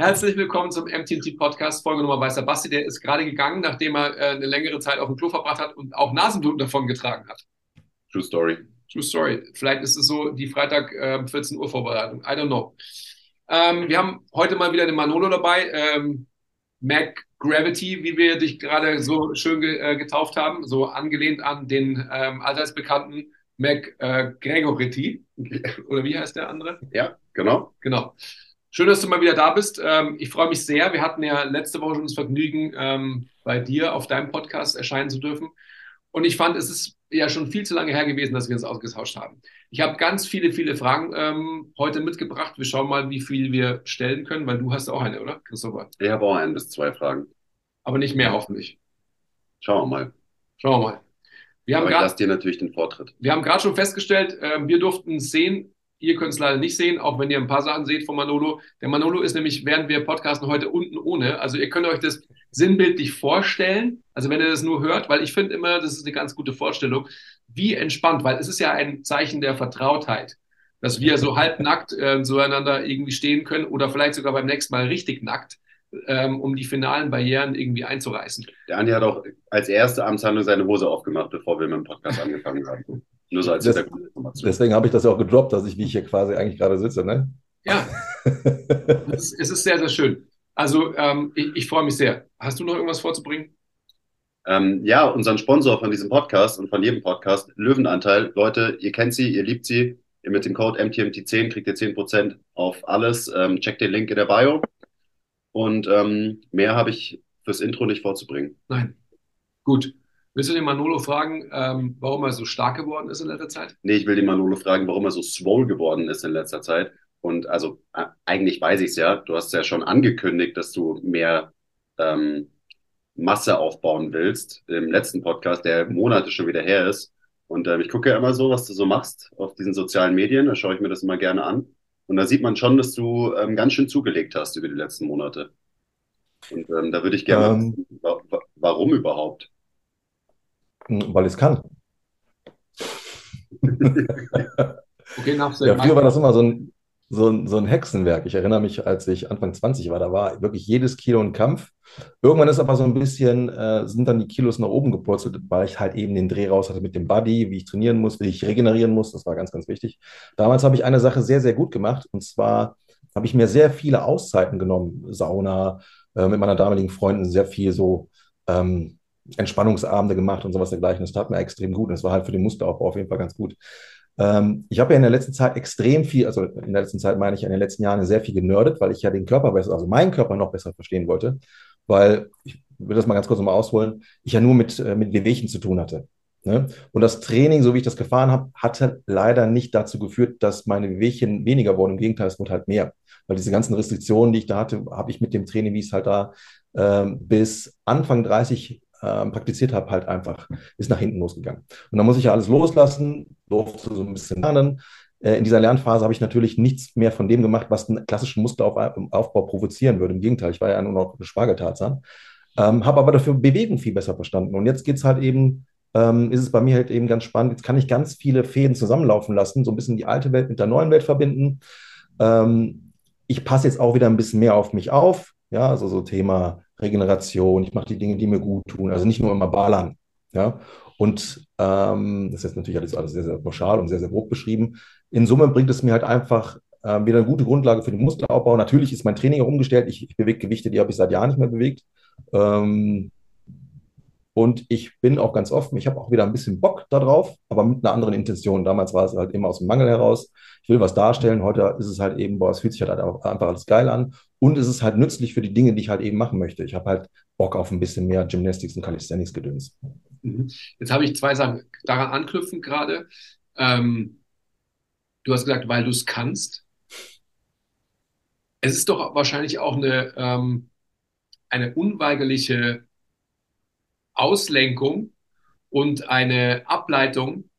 Herzlich willkommen zum MTMT Podcast, Folge Nummer Weißer Basti. Der ist gerade gegangen, nachdem er äh, eine längere Zeit auf dem Klo verbracht hat und auch Nasenbluten davon getragen hat. True Story. True Story. Vielleicht ist es so die Freitag äh, 14 Uhr Vorbereitung. I don't know. Ähm, wir haben heute mal wieder den Manolo dabei. Ähm, Mac Gravity, wie wir dich gerade so schön ge äh, getauft haben, so angelehnt an den ähm, allseits bekannten Mac äh, Gregority. Oder wie heißt der andere? Ja, genau. Genau. Schön, dass du mal wieder da bist. Ähm, ich freue mich sehr. Wir hatten ja letzte Woche schon das Vergnügen, ähm, bei dir auf deinem Podcast erscheinen zu dürfen. Und ich fand, es ist ja schon viel zu lange her gewesen, dass wir uns ausgetauscht haben. Ich habe ganz viele, viele Fragen ähm, heute mitgebracht. Wir schauen mal, wie viel wir stellen können, weil du hast auch eine, oder, Christopher? Ich habe auch ein bis zwei Fragen. Aber nicht mehr, hoffentlich. Schauen wir mal. Schauen wir mal. Wir haben grad- lasse dir natürlich den Vortritt. Wir haben gerade schon festgestellt, wir durften sehen. Ihr könnt es leider nicht sehen, auch wenn ihr ein paar Sachen seht von Manolo. Der Manolo ist nämlich, während wir podcasten, heute unten ohne. Also ihr könnt euch das sinnbildlich vorstellen. Also wenn ihr das nur hört, weil ich finde immer, das ist eine ganz gute Vorstellung, wie entspannt, weil es ist ja ein Zeichen der Vertrautheit, dass wir so halbnackt äh, zueinander irgendwie stehen können oder vielleicht sogar beim nächsten Mal richtig nackt, ähm, um die finalen Barrieren irgendwie einzureißen. Der Andi hat auch als erste Amtshandlung seine Hose aufgemacht, bevor wir mit dem Podcast angefangen haben. Nur so als Das- Hintergrundinformation. Deswegen habe ich das ja auch gedroppt, dass ich, wie ich hier quasi eigentlich gerade sitze. Ne? Ja, es, ist- es ist sehr, sehr schön. Also ähm, ich, ich freue mich sehr. Hast du noch irgendwas vorzubringen? Ähm, ja, unseren Sponsor von diesem Podcast und von jedem Podcast, Löwenanteil. Leute, ihr kennt sie, ihr liebt sie. Ihr mit dem Code MTMT10 kriegt ihr 10% auf alles. Ähm, checkt den Link in der Bio. Und ähm, mehr habe ich fürs Intro nicht vorzubringen. Nein. Gut. Willst du den Manolo fragen, ähm, warum er so stark geworden ist in letzter Zeit? Nee, ich will den Manolo fragen, warum er so swole geworden ist in letzter Zeit. Und also äh, eigentlich weiß ich es ja. Du hast ja schon angekündigt, dass du mehr ähm, Masse aufbauen willst im letzten Podcast, der Monate schon wieder her ist. Und ähm, ich gucke ja immer so, was du so machst auf diesen sozialen Medien. Da schaue ich mir das immer gerne an. Und da sieht man schon, dass du ähm, ganz schön zugelegt hast über die letzten Monate. Und ähm, da würde ich gerne Ähm. wissen, wa wa warum überhaupt? Weil ich es kann. Okay, nach Ja, früher war das immer so ein, so ein, so ein Hexenwerk. Ich erinnere mich, als ich Anfang 20 war, da war wirklich jedes Kilo ein Kampf. Irgendwann ist aber so ein bisschen, äh, sind dann die Kilos nach oben gepurzelt, weil ich halt eben den Dreh raus hatte mit dem Body, wie ich trainieren muss, wie ich regenerieren muss. Das war ganz, ganz wichtig. Damals habe ich eine Sache sehr, sehr gut gemacht. Und zwar habe ich mir sehr viele Auszeiten genommen. Sauna, äh, mit meiner damaligen Freundin sehr viel so ähm, Entspannungsabende gemacht und sowas dergleichen. Das tat mir extrem gut. Das war halt für den Muskelaufbau auf jeden Fall ganz gut. Ähm, ich habe ja in der letzten Zeit extrem viel, also in der letzten Zeit meine ich in den letzten Jahren sehr viel genördet, weil ich ja den Körper besser, also meinen Körper noch besser verstehen wollte, weil ich will das mal ganz kurz nochmal ausholen, ich ja nur mit, äh, mit Wehwehchen zu tun hatte. Ne? Und das Training, so wie ich das gefahren habe, hatte leider nicht dazu geführt, dass meine Wehwehchen weniger wurden. Im Gegenteil, es wurde halt mehr. Weil diese ganzen Restriktionen, die ich da hatte, habe ich mit dem Training, wie es halt da ähm, bis Anfang 30 ähm, praktiziert habe, halt einfach, ist nach hinten losgegangen. Und dann muss ich ja alles loslassen, durfte so ein bisschen lernen. Äh, in dieser Lernphase habe ich natürlich nichts mehr von dem gemacht, was einen klassischen Muskelaufbau provozieren würde. Im Gegenteil, ich war ja nur noch eine Spargeltarzan. Ähm, habe aber dafür Bewegung viel besser verstanden. Und jetzt geht es halt eben, ähm, ist es bei mir halt eben ganz spannend. Jetzt kann ich ganz viele Fäden zusammenlaufen lassen, so ein bisschen die alte Welt mit der neuen Welt verbinden. Ähm, ich passe jetzt auch wieder ein bisschen mehr auf mich auf. Ja, also so Thema Regeneration. Ich mache die Dinge, die mir gut tun. Also nicht nur immer ballern. Ja, und ähm, das ist natürlich alles, alles sehr, sehr pauschal und sehr, sehr grob beschrieben. In Summe bringt es mir halt einfach äh, wieder eine gute Grundlage für den Muskelaufbau. Natürlich ist mein Training auch umgestellt. Ich, ich bewege Gewichte, die habe ich seit Jahren nicht mehr bewegt. Ähm, Und ich bin auch ganz offen, ich habe auch wieder ein bisschen Bock darauf, aber mit einer anderen Intention. Damals war es halt immer aus dem Mangel heraus. Ich will was darstellen. Heute ist es halt eben, boah, es fühlt sich halt einfach alles geil an. Und es ist halt nützlich für die Dinge, die ich halt eben machen möchte. Ich habe halt Bock auf ein bisschen mehr Gymnastics und Calisthenics-Gedöns. Mhm. Jetzt habe ich zwei Sachen daran anknüpfen gerade. Ähm, du hast gesagt, weil du es kannst. Es ist doch wahrscheinlich auch eine, ähm, eine unweigerliche Auslenkung und eine Ableitung,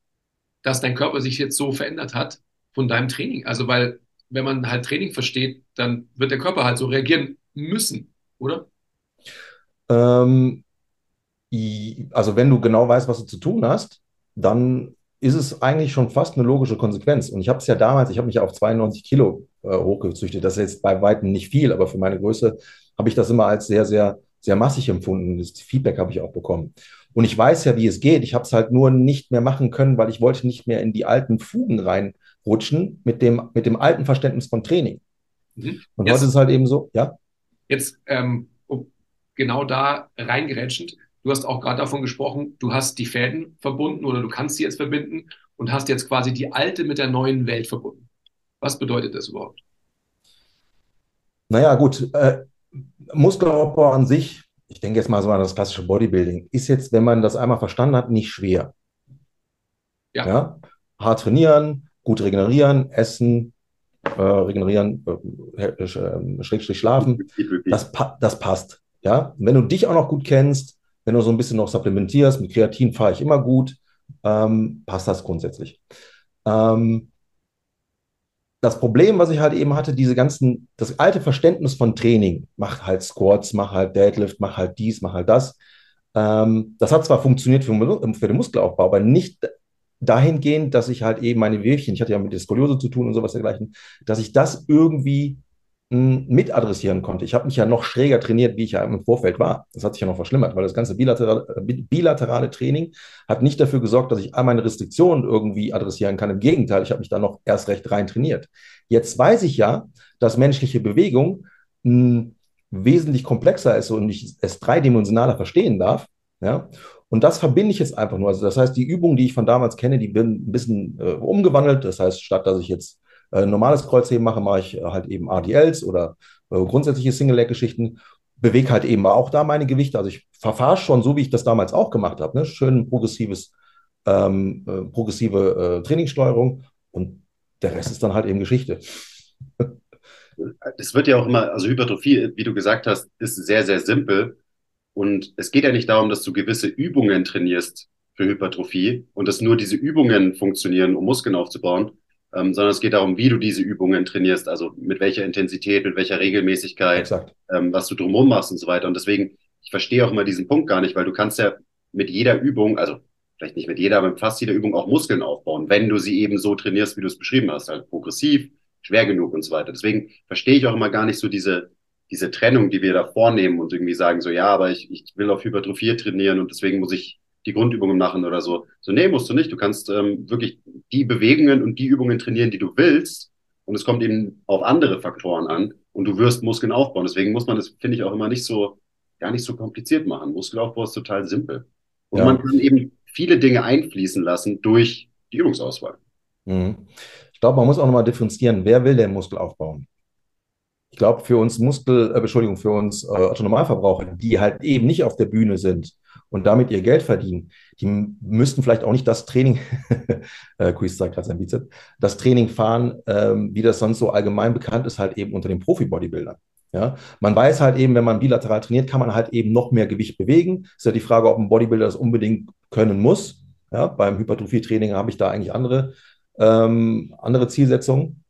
dass dein Körper sich jetzt so verändert hat von deinem Training. Also, weil, wenn man halt Training versteht, dann wird der Körper halt so reagieren müssen, oder? Ähm, also, wenn du genau weißt, was du zu tun hast, dann ist es eigentlich schon fast eine logische Konsequenz. Und ich habe es ja damals, ich habe mich auf 92 Kilo äh, hochgezüchtet. Das ist jetzt bei weitem nicht viel, aber für meine Größe habe ich das immer als sehr, sehr sehr massig empfunden. Das Feedback habe ich auch bekommen. Und ich weiß ja, wie es geht. Ich habe es halt nur nicht mehr machen können, weil ich wollte nicht mehr in die alten Fugen reinrutschen mit dem, mit dem alten Verständnis von Training. Mhm. Und jetzt, heute ist es halt eben so, ja. Jetzt ähm, genau da reingerätschend. Du hast auch gerade davon gesprochen, du hast die Fäden verbunden oder du kannst sie jetzt verbinden und hast jetzt quasi die alte mit der neuen Welt verbunden. Was bedeutet das überhaupt? Naja, gut. Äh, Muskelaufbau an sich, ich denke jetzt mal so an das klassische Bodybuilding, ist jetzt, wenn man das einmal verstanden hat, nicht schwer. Ja. ja? Hart trainieren, gut regenerieren, essen, äh, regenerieren, äh, äh, Schrägstrich schlafen, das, das passt. Ja? wenn du dich auch noch gut kennst, wenn du so ein bisschen noch supplementierst, mit Kreatin fahre ich immer gut, ähm, passt das grundsätzlich. Ähm, das Problem, was ich halt eben hatte, diese ganzen, das alte Verständnis von Training, mach halt Squats, mach halt Deadlift, mach halt dies, mach halt das. Ähm, das hat zwar funktioniert für, für, den Muskelaufbau, aber nicht dahingehend, dass ich halt eben meine Wehwehchen, ich hatte ja mit der Skoliose zu tun und sowas dergleichen, dass ich das irgendwie mit adressieren konnte. Ich habe mich ja noch schräger trainiert, wie ich ja im Vorfeld war. Das hat sich ja noch verschlimmert, weil das ganze bilaterale, bilaterale Training hat nicht dafür gesorgt, dass ich all meine Restriktionen irgendwie adressieren kann. Im Gegenteil, ich habe mich da noch erst recht rein trainiert. Jetzt weiß ich ja, dass menschliche Bewegung mh, wesentlich komplexer ist und ich es dreidimensionaler verstehen darf. Ja? Und das verbinde ich jetzt einfach nur. Also das heißt, die Übungen, die ich von damals kenne, die werden ein bisschen äh, umgewandelt. Das heißt, statt dass ich jetzt äh, normales Kreuzheben mache, mache ich halt eben RDLs oder äh, grundsätzliche Single-Leg-Geschichten. Bewege halt eben auch da meine Gewichte. Also ich verfahre schon so, wie ich das damals auch gemacht habe. Ne? Schön progressives, ähm, äh, progressive äh, Trainingssteuerung und der Rest ist dann halt eben Geschichte. Es wird ja auch immer, also Hypertrophie, wie du gesagt hast, ist sehr, sehr simpel. Und es geht ja nicht darum, dass du gewisse Übungen trainierst für Hypertrophie und dass nur diese Übungen funktionieren, um Muskeln aufzubauen, ähm, sondern es geht darum, wie du diese Übungen trainierst, also mit welcher Intensität, mit welcher Regelmäßigkeit, ähm, was du drumherum machst und so weiter. Und deswegen, ich verstehe auch immer diesen Punkt gar nicht, weil du kannst ja mit jeder Übung, also vielleicht nicht mit jeder, aber mit fast jeder Übung auch Muskeln aufbauen, wenn du sie eben so trainierst, wie du es beschrieben hast, halt progressiv, schwer genug und so weiter. Deswegen verstehe ich auch immer gar nicht so diese, diese Trennung, die wir da vornehmen und irgendwie sagen so, ja, aber ich, ich will auf Hypertrophie trainieren und deswegen muss ich die Grundübungen machen oder so. So, nee, musst du nicht. Du kannst ähm, wirklich die Bewegungen und die Übungen trainieren, die du willst. Und es kommt eben auf andere Faktoren an und du wirst Muskeln aufbauen. Deswegen muss man das, finde ich, auch immer nicht so, gar nicht so kompliziert machen. Muskelaufbau ist total simpel. Und ja. man kann eben viele Dinge einfließen lassen durch die Übungsauswahl. Mhm. Ich glaube, man muss auch nochmal differenzieren, wer will denn Muskel aufbauen? Ich glaube, für uns Muskel, äh, Entschuldigung, für uns äh, Autonomalverbraucher, die halt eben nicht auf der Bühne sind, und damit ihr Geld verdienen, die müssten vielleicht auch nicht das Training, äh, Quiz sagt gerade sein Bizeps, das Training fahren, ähm, wie das sonst so allgemein bekannt ist, halt eben unter den Profi-Bodybuildern. Ja, man weiß halt eben, wenn man bilateral trainiert, kann man halt eben noch mehr Gewicht bewegen. Ist ja die Frage, ob ein Bodybuilder das unbedingt können muss. Ja, beim Hypertrophie-Training habe ich da eigentlich andere, ähm, andere Zielsetzungen.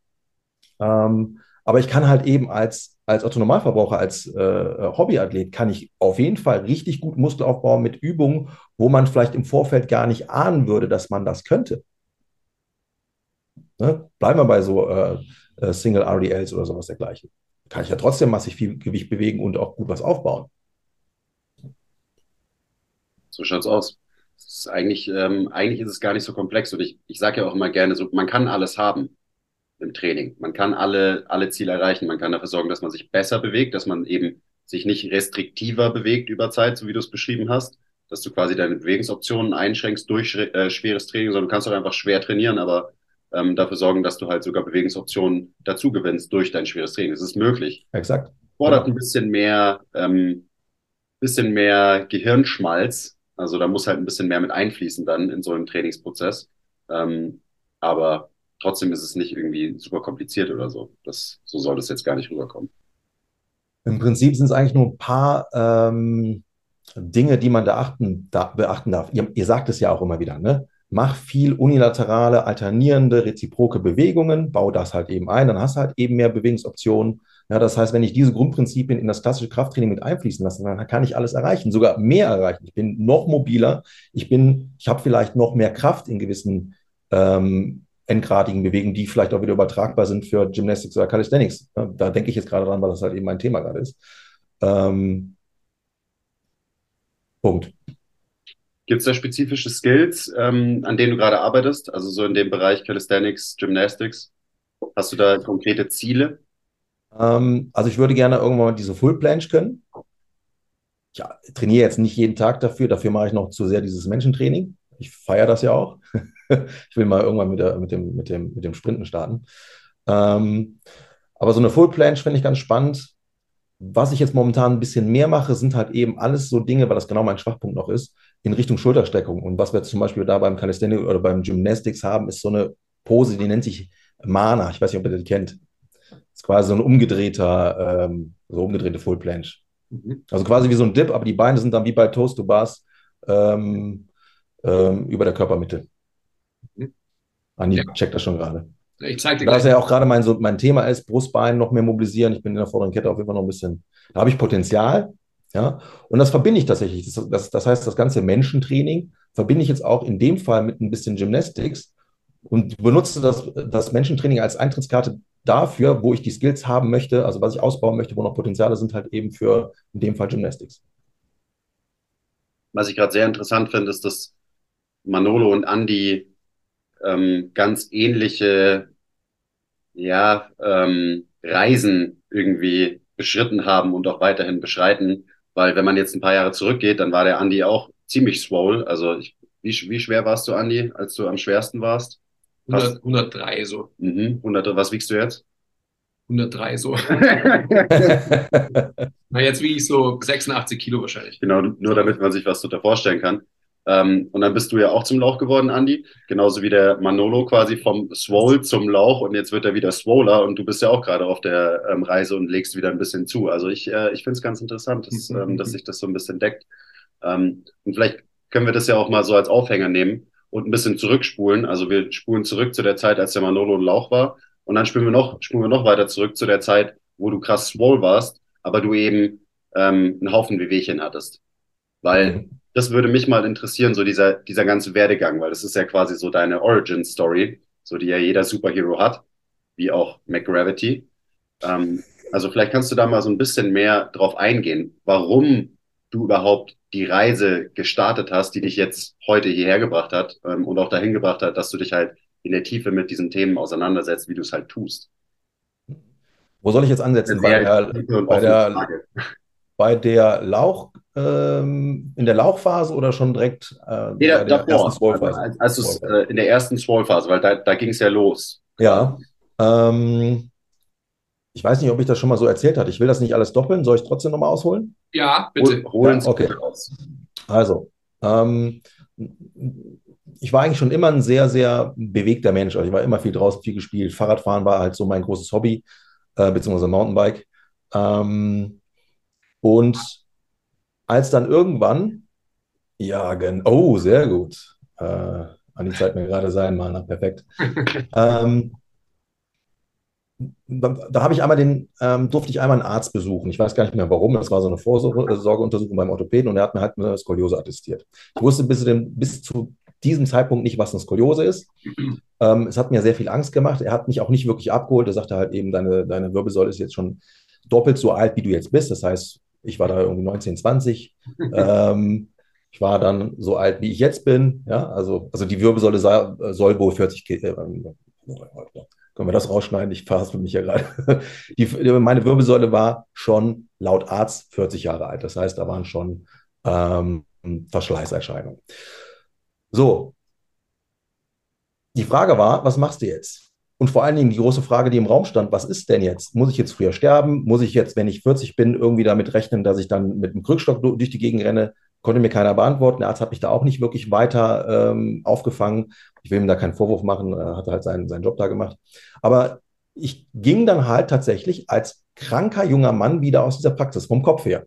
Ähm, aber ich kann halt eben als, als Autonomalverbraucher, als äh, Hobbyathlet, kann ich auf jeden Fall richtig gut Muskel aufbauen mit Übungen, wo man vielleicht im Vorfeld gar nicht ahnen würde, dass man das könnte. Ne? Bleiben wir bei so äh, äh Single RDLs oder sowas dergleichen. Kann ich ja trotzdem massig viel Gewicht bewegen und auch gut was aufbauen. So schaut's aus. Ist eigentlich, ähm, eigentlich ist es gar nicht so komplex. Und ich, ich sage ja auch immer gerne so, man kann alles haben im Training. Man kann alle, alle Ziele erreichen. Man kann dafür sorgen, dass man sich besser bewegt, dass man eben sich nicht restriktiver bewegt über Zeit, so wie du es beschrieben hast, dass du quasi deine Bewegungsoptionen einschränkst durch äh, schweres Training, sondern du kannst auch einfach schwer trainieren, aber ähm, dafür sorgen, dass du halt sogar Bewegungsoptionen dazu gewinnst durch dein schweres Training. Das ist möglich. Exakt. Fordert ein bisschen mehr, ähm, bisschen mehr Gehirnschmalz. Also da muss halt ein bisschen mehr mit einfließen dann in so einem Trainingsprozess. Ähm, aber trotzdem ist es nicht irgendwie super kompliziert oder so. Das, so soll das jetzt gar nicht rüberkommen. Im Prinzip sind es eigentlich nur ein paar ähm, Dinge, die man da achten, da, beachten darf. Ihr, ihr, sagt es ja auch immer wieder, ne? Mach viel unilaterale, alternierende, reziproke Bewegungen, bau das halt eben ein, dann hast du halt eben mehr Bewegungsoptionen. Ja, das heißt, wenn ich diese Grundprinzipien in das klassische Krafttraining mit einfließen lasse, dann kann ich alles erreichen, sogar mehr erreichen. Ich bin noch mobiler, ich ich habe vielleicht noch mehr Kraft in gewissen ähm, endgradigen Bewegungen, die vielleicht auch wieder übertragbar sind für Gymnastics oder Calisthenics. Da denke ich jetzt gerade dran, weil das halt eben mein Thema gerade ist. Ähm, Punkt. Gibt es da spezifische Skills, ähm, an denen du gerade arbeitest? Also so in dem Bereich Calisthenics, Gymnastics? Hast du da konkrete Ziele? Ähm, also ich würde gerne irgendwann mal diese Full Planche können. Ich trainiere jetzt nicht jeden Tag dafür, dafür mache ich noch zu sehr dieses Menschentraining. Ich feiere das ja auch. ich will mal irgendwann mit, der, mit, dem, mit, dem, mit dem Sprinten starten. Ähm, aber so eine Full Planche finde ich ganz spannend. Was ich jetzt momentan ein bisschen mehr mache, sind halt eben alles so Dinge, weil das genau mein Schwachpunkt noch ist, in Richtung Schulterstreckung. Und was wir zum Beispiel da beim Calisthenics oder beim Gymnastics haben, ist so eine Pose, die nennt sich Mana. Ich weiß nicht, ob ihr die kennt. Das ist quasi so ein umgedrehter, ähm, so umgedrehte Full Planche. Mhm. Also quasi wie so ein Dip, aber die Beine sind dann wie bei Toast to Bars ähm, ähm, über der Körpermitte. Mhm. Andi ja. checkt das schon gerade. Ich zeige dir gleich. Da ja auch gerade mein, so, mein Thema ist, Brustbein noch mehr mobilisieren. Ich bin in der vorderen Kette auf jeden Fall noch ein bisschen, da habe ich Potenzial. Ja, und das verbinde ich tatsächlich. Das, das, das heißt, das ganze Menschentraining verbinde ich jetzt auch in dem Fall mit ein bisschen Gymnastics und benutze das, das Menschentraining als Eintrittskarte dafür, wo ich die Skills haben möchte, also was ich ausbauen möchte, wo noch Potenziale sind, halt eben für in dem Fall Gymnastics. Was ich gerade sehr interessant finde, ist, dass Manolo und Andy ähm, ganz ähnliche ja, ähm, Reisen irgendwie beschritten haben und auch weiterhin beschreiten. Weil wenn man jetzt ein paar Jahre zurückgeht, dann war der Andi auch ziemlich swole. Also ich, wie, wie schwer warst du, Andi, als du am schwersten warst? 100, 103 so. Mhm, 100, was wiegst du jetzt? 103 so. Na, jetzt wiege ich so 86 Kilo wahrscheinlich. Genau, nur damit man sich was darunter vorstellen kann. Ähm, und dann bist du ja auch zum Lauch geworden, Andy. Genauso wie der Manolo quasi vom Swole zum Lauch und jetzt wird er wieder Swoler und du bist ja auch gerade auf der ähm, Reise und legst wieder ein bisschen zu. Also ich, äh, ich finde es ganz interessant, dass, ähm, dass sich das so ein bisschen deckt. Ähm, und vielleicht können wir das ja auch mal so als Aufhänger nehmen und ein bisschen zurückspulen. Also wir spulen zurück zu der Zeit, als der Manolo ein Lauch war. Und dann spulen wir noch, spulen wir noch weiter zurück zu der Zeit, wo du krass swole warst, aber du eben ähm, einen Haufen Wehwehchen hattest. Weil mhm das würde mich mal interessieren, so dieser, dieser ganze Werdegang, weil das ist ja quasi so deine Origin-Story, so die ja jeder Superhero hat, wie auch McGravity. Ähm, also vielleicht kannst du da mal so ein bisschen mehr drauf eingehen, warum du überhaupt die Reise gestartet hast, die dich jetzt heute hierher gebracht hat ähm, und auch dahin gebracht hat, dass du dich halt in der Tiefe mit diesen Themen auseinandersetzt, wie du es halt tust. Wo soll ich jetzt ansetzen? Bei der, bei der, bei der Lauch, in der Lauchphase oder schon direkt äh, nee, bei der davor, ersten Swole-Phase? Also, äh, in der ersten Swole-Phase, weil da, da ging es ja los. Ja. Ähm, ich weiß nicht, ob ich das schon mal so erzählt hatte. Ich will das nicht alles doppeln. Soll ich trotzdem nochmal ausholen? Ja, bitte. Holen ja, okay. aus. Also, ähm, ich war eigentlich schon immer ein sehr, sehr bewegter Mensch. Also ich war immer viel draußen, viel gespielt. Fahrradfahren war halt so mein großes Hobby, äh, beziehungsweise Mountainbike. Ähm, und als dann irgendwann, ja, oh, sehr gut. Äh, Andi zeigt mir gerade sein Mal nach, perfekt. ähm, da, da habe ich einmal den, ähm, durfte ich einmal einen Arzt besuchen. Ich weiß gar nicht mehr warum. Das war so eine Vorsorgeuntersuchung beim Orthopäden und er hat mir halt eine Skoliose attestiert. Ich wusste bis, dem, bis zu diesem Zeitpunkt nicht, was eine Skoliose ist. Ähm, es hat mir sehr viel Angst gemacht. Er hat mich auch nicht wirklich abgeholt. Er sagte halt eben, deine, deine Wirbelsäule ist jetzt schon doppelt so alt, wie du jetzt bist. Das heißt, ich war da irgendwie 19, 20. ähm, ich war dann so alt, wie ich jetzt bin. Ja, also, also die Wirbelsäule soll wohl 40 äh, können wir das rausschneiden? Ich verhaspel mich ja gerade. Die, meine Wirbelsäule war schon laut Arzt 40 Jahre alt. Das heißt, da waren schon ähm, Verschleißerscheinungen. So. Die Frage war, was machst du jetzt? Und vor allen Dingen die große Frage, die im Raum stand, was ist denn jetzt? Muss ich jetzt früher sterben? Muss ich jetzt, wenn ich 40 bin, irgendwie damit rechnen, dass ich dann mit einem Krückstock durch die Gegend renne? Konnte mir keiner beantworten. Der Arzt hat mich da auch nicht wirklich weiter ähm, aufgefangen. Ich will ihm da keinen Vorwurf machen, er hat halt seinen, seinen Job da gemacht. Aber ich ging dann halt tatsächlich als kranker junger Mann wieder aus dieser Praxis, vom Kopf her.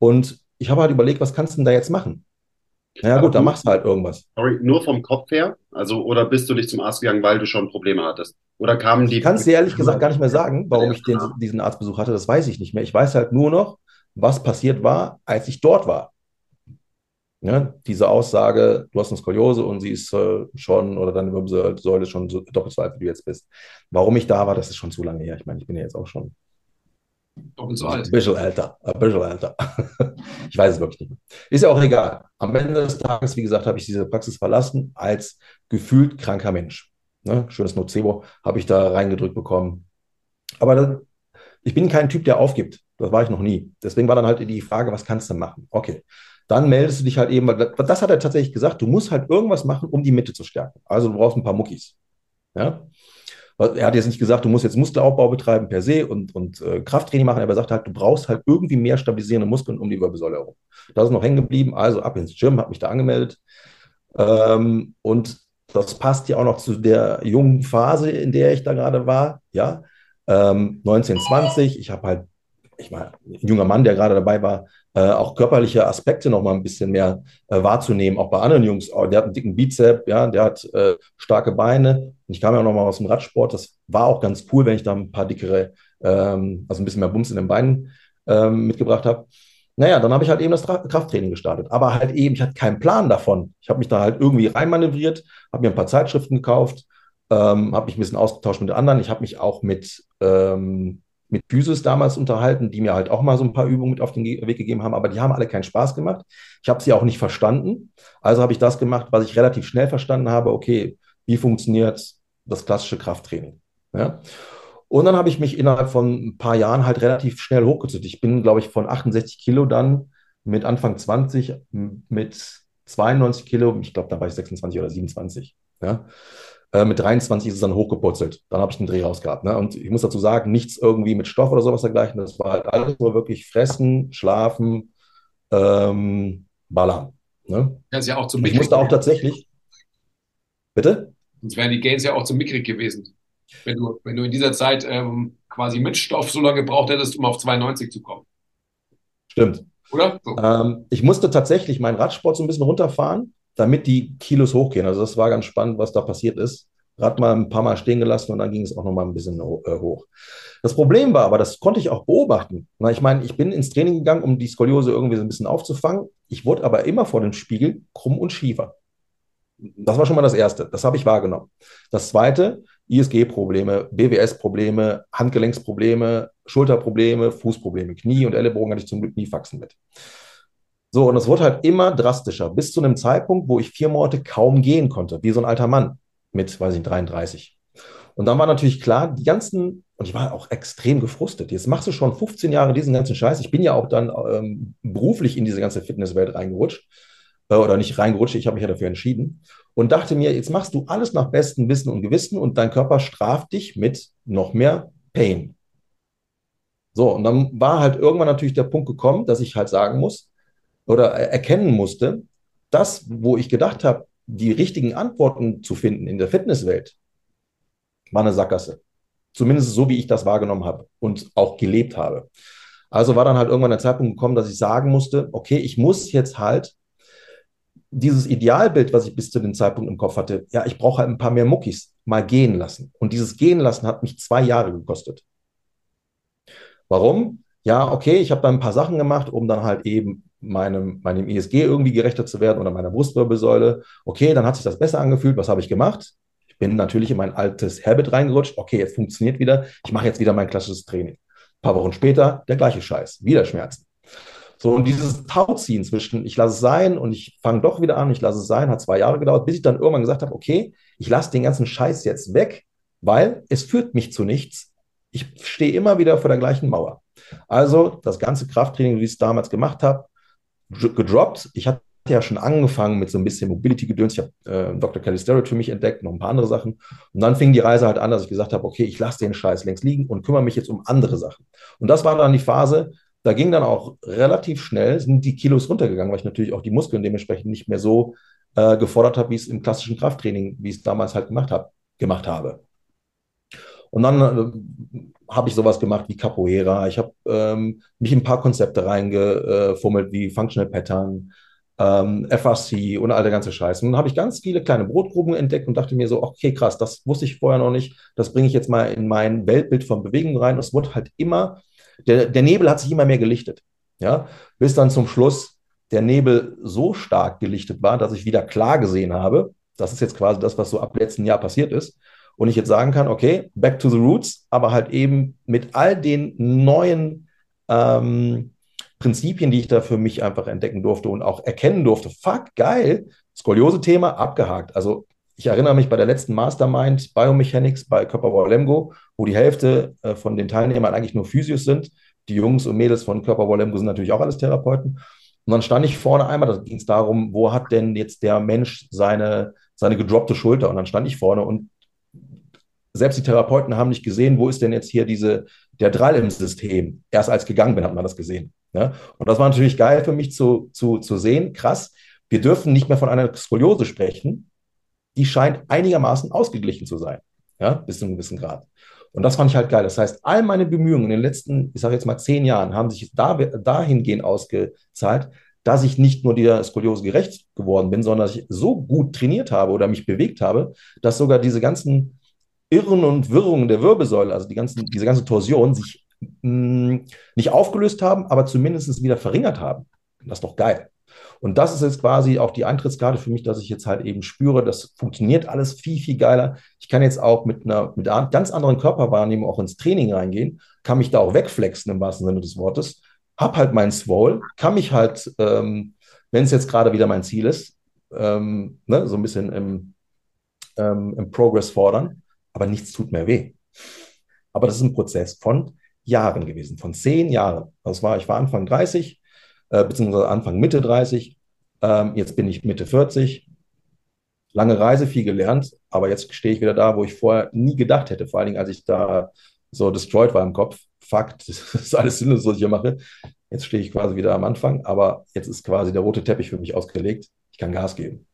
Und ich habe halt überlegt, was kannst du denn da jetzt machen? Ja gut, dann machst du halt irgendwas. Sorry, nur vom Kopf her? Also, oder bist du nicht zum Arzt gegangen, weil du schon Probleme hattest? Oder kamen die. Ich kann es dir ehrlich gesagt gar nicht mehr sagen, warum ich den, diesen Arztbesuch hatte. Das weiß ich nicht mehr. Ich weiß halt nur noch, was passiert war, als ich dort war. Ja, diese Aussage, du hast eine Skoliose und sie ist äh, schon, oder deine Wirbelsäule schon so doppelt so alt, wie du jetzt bist. Warum ich da war, das ist schon zu lange her. Ich meine, ich bin ja jetzt auch schon Doppelt so alt. Ein bisschen älter, ein bisschen älter. ich weiß es wirklich nicht mehr. Ist ja auch egal. Am Ende des Tages, wie gesagt, habe ich diese Praxis verlassen als gefühlt kranker Mensch. Ne? Schönes Nocebo habe ich da reingedrückt bekommen. Aber das, ich bin kein Typ, der aufgibt. Das war ich noch nie. Deswegen war dann halt die Frage, was kannst du machen? Okay. Dann meldest du dich halt eben, das hat er tatsächlich gesagt, du musst halt irgendwas machen, um die Mitte zu stärken. Also du brauchst ein paar Muckis. Ja? Er hat jetzt nicht gesagt, du musst jetzt Muskelaufbau betreiben per se und, und äh, Krafttraining machen, aber er sagt halt, du brauchst halt irgendwie mehr stabilisierende Muskeln um die Wirbelsäule herum. Das ist noch hängen geblieben, also ab ins Gym, habe mich da angemeldet. Ähm, und das passt ja auch noch zu der jungen Phase, in der ich da gerade war. Ja, ähm, 19, 20. Ich habe halt, ich meine, ein junger Mann, der gerade dabei war, äh, auch körperliche Aspekte noch mal ein bisschen mehr äh, wahrzunehmen, auch bei anderen Jungs. Oh, der hat einen dicken Bizep, ja, der hat äh, starke Beine. Ich kam ja noch mal aus dem Radsport. Das war auch ganz cool, wenn ich da ein paar dickere, ähm, also ein bisschen mehr Bums in den Beinen ähm, mitgebracht habe. Naja, dann habe ich halt eben das Krafttraining gestartet. Aber halt eben, ich hatte keinen Plan davon. Ich habe mich da halt irgendwie reinmanövriert, habe mir ein paar Zeitschriften gekauft, ähm, habe mich ein bisschen ausgetauscht mit anderen. Ich habe mich auch mit ähm, mit Physis damals unterhalten, die mir halt auch mal so ein paar Übungen mit auf den Weg gegeben haben, aber die haben alle keinen Spaß gemacht. Ich habe sie auch nicht verstanden. Also habe ich das gemacht, was ich relativ schnell verstanden habe. Okay, wie funktioniert das klassische Krafttraining? Ja? Und dann habe ich mich innerhalb von ein paar Jahren halt relativ schnell hochgezüchtet. Ich bin, glaube ich, von 68 Kilo dann mit Anfang 20 mit 92 Kilo, ich glaube, da war ich 26 oder 27. Ja? Äh, mit 23 ist es dann hochgeputzelt. Dann habe ich den Dreh rausgehabt. Ne? Und ich muss dazu sagen, nichts irgendwie mit Stoff oder sowas dergleichen. Das war halt alles nur wirklich fressen, schlafen, ähm, ballern. Ne? Das ist ja auch zum Ich musste auch tatsächlich. Bitte? Sonst wären die Gains ja auch zu mickrig gewesen. Wenn du, wenn du in dieser Zeit ähm, quasi mit Stoff so lange gebraucht hättest, um auf 92 zu kommen. Stimmt. Oder? So. Ähm, ich musste tatsächlich meinen Radsport so ein bisschen runterfahren damit die Kilos hochgehen. Also das war ganz spannend, was da passiert ist. Rad mal ein paar Mal stehen gelassen und dann ging es auch noch mal ein bisschen äh, hoch. Das Problem war aber, das konnte ich auch beobachten. Na, ich meine, ich bin ins Training gegangen, um die Skoliose irgendwie so ein bisschen aufzufangen. Ich wurde aber immer vor dem Spiegel krumm und schiefer. Das war schon mal das Erste. Das habe ich wahrgenommen. Das Zweite, ISG-Probleme, BWS-Probleme, Handgelenksprobleme, Schulterprobleme, Fußprobleme, Knie und Ellenbogen hatte ich zum Glück nie Faxen mit. So, und es wurde halt immer drastischer, bis zu einem Zeitpunkt, wo ich vier Monate kaum gehen konnte, wie so ein alter Mann mit, weiß ich, 33. Und dann war natürlich klar, die ganzen, und ich war auch extrem gefrustet. Jetzt machst du schon 15 Jahre diesen ganzen Scheiß. Ich bin ja auch dann ähm, beruflich in diese ganze Fitnesswelt reingerutscht. Äh, oder nicht reingerutscht, ich habe mich ja dafür entschieden. Und dachte mir, jetzt machst du alles nach bestem Wissen und Gewissen und dein Körper straft dich mit noch mehr Pain. So, und dann war halt irgendwann natürlich der Punkt gekommen, dass ich halt sagen muss, oder erkennen musste, das, wo ich gedacht habe, die richtigen Antworten zu finden in der Fitnesswelt, war eine Sackgasse. Zumindest so, wie ich das wahrgenommen habe und auch gelebt habe. Also war dann halt irgendwann der Zeitpunkt gekommen, dass ich sagen musste, okay, ich muss jetzt halt dieses Idealbild, was ich bis zu dem Zeitpunkt im Kopf hatte, ja, ich brauche halt ein paar mehr Muckis mal gehen lassen. Und dieses Gehen lassen hat mich zwei Jahre gekostet. Warum? Ja, okay, ich habe dann ein paar Sachen gemacht, um dann halt eben meinem, meinem ISG irgendwie gerechter zu werden oder meiner Brustwirbelsäule. Okay, dann hat sich das besser angefühlt. Was habe ich gemacht? Ich bin natürlich in mein altes Habit reingerutscht. Okay, jetzt funktioniert wieder. Ich mache jetzt wieder mein klassisches Training. Ein paar Wochen später der gleiche Scheiß. Wieder Schmerzen. So, und dieses Tauziehen zwischen, ich lasse es sein und ich fange doch wieder an, ich lasse es sein, hat zwei Jahre gedauert, bis ich dann irgendwann gesagt habe, okay, ich lasse den ganzen Scheiß jetzt weg, weil es führt mich zu nichts. Ich stehe immer wieder vor der gleichen Mauer. Also das ganze Krafttraining, wie ich es damals gemacht habe, gedroppt. Ich hatte ja schon angefangen mit so ein bisschen Mobility-Gedöns. Ich habe äh, Dr. Kelly Starrett für mich entdeckt, noch ein paar andere Sachen. Und dann fing die Reise halt an, dass ich gesagt habe, okay, ich lasse den Scheiß längst liegen und kümmere mich jetzt um andere Sachen. Und das war dann die Phase, da ging dann auch relativ schnell, sind die Kilos runtergegangen, weil ich natürlich auch die Muskeln dementsprechend nicht mehr so äh, gefordert habe, wie es im klassischen Krafttraining, wie ich es damals halt gemacht, hab, gemacht habe. Und dann äh, habe ich sowas gemacht wie Capoeira. Ich habe ähm, mich in ein paar Konzepte reingefummelt, wie Functional Pattern, ähm, FRC und all der ganze Scheiß. Und dann habe ich ganz viele kleine Brotgruppen entdeckt und dachte mir so, okay, krass, das wusste ich vorher noch nicht. Das bringe ich jetzt mal in mein Weltbild von Bewegung rein. Es wurde halt immer, der, der Nebel hat sich immer mehr gelichtet. Ja, bis dann zum Schluss der Nebel so stark gelichtet war, dass ich wieder klar gesehen habe. Das ist jetzt quasi das, was so ab letzten Jahr passiert ist. Und ich jetzt sagen kann, okay, back to the roots, aber halt eben mit all den neuen ähm, Prinzipien, die ich da für mich einfach entdecken durfte und auch erkennen durfte. Fuck, geil, Skoliose-Thema abgehakt. Also ich erinnere mich bei der letzten Mastermind Biomechanics bei Körperbau Lemgo, wo die Hälfte äh, von den Teilnehmern eigentlich nur Physios sind. Die Jungs und Mädels von Körperbau Lemgo sind natürlich auch alles Therapeuten. Und dann stand ich vorne einmal, da ging es darum, wo hat denn jetzt der Mensch seine, seine gedroppte Schulter? Und dann stand ich vorne und selbst die Therapeuten haben nicht gesehen, wo ist denn jetzt hier diese, der Drall im System. Erst als gegangen bin, hat man das gesehen. Ja? Und das war natürlich geil für mich zu, zu, zu sehen. Krass, wir dürfen nicht mehr von einer Skoliose sprechen. Die scheint einigermaßen ausgeglichen zu sein. Ja, bis zu einem gewissen Grad. Und das fand ich halt geil. Das heißt, all meine Bemühungen in den letzten, ich sage jetzt mal zehn Jahren, haben sich da, dahingehend ausgezahlt, dass ich nicht nur der Skoliose gerecht geworden bin, sondern dass ich so gut trainiert habe oder mich bewegt habe, dass sogar diese ganzen Irren und Wirrungen der Wirbelsäule, also die ganzen, diese ganze Torsion, sich mh, mm, nicht aufgelöst haben, aber zumindest wieder verringert haben. Das ist doch geil. Und das ist jetzt quasi auch die Eintrittskarte für mich, dass ich jetzt halt eben spüre, das funktioniert alles viel, viel geiler. Ich kann jetzt auch mit einer, mit einer ganz anderen Körperwahrnehmung auch ins Training reingehen, kann mich da auch wegflexen im wahrsten Sinne des Wortes, hab halt mein Swole, kann mich halt, ähm, wenn es jetzt gerade wieder mein Ziel ist, ähm, ne, so ein bisschen im, ähm, im Progress fordern, aber nichts tut mehr weh. Aber das ist ein Prozess von Jahren gewesen, von zehn Jahren. Das war, ich war Anfang 30, äh, beziehungsweise Anfang Mitte 30. Ähm, jetzt bin ich Mitte 40. Lange Reise, viel gelernt, aber jetzt stehe ich wieder da, wo ich vorher nie gedacht hätte, vor allen Dingen, als ich da so destroyed war im Kopf. Fakt, das ist alles sinnlos, was ich hier mache. Jetzt stehe ich quasi wieder am Anfang, aber jetzt ist quasi der rote Teppich für mich ausgelegt. Ich kann Gas geben.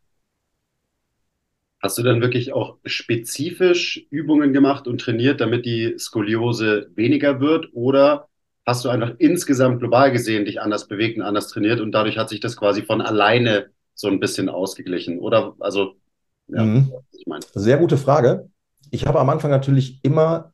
Hast du dann wirklich auch spezifisch Übungen gemacht und trainiert, damit die Skoliose weniger wird? Oder hast du einfach insgesamt global gesehen dich anders bewegt und anders trainiert und dadurch hat sich das quasi von alleine so ein bisschen ausgeglichen? Oder also, ja, mhm. ich meine. Sehr gute Frage. Ich habe am Anfang natürlich immer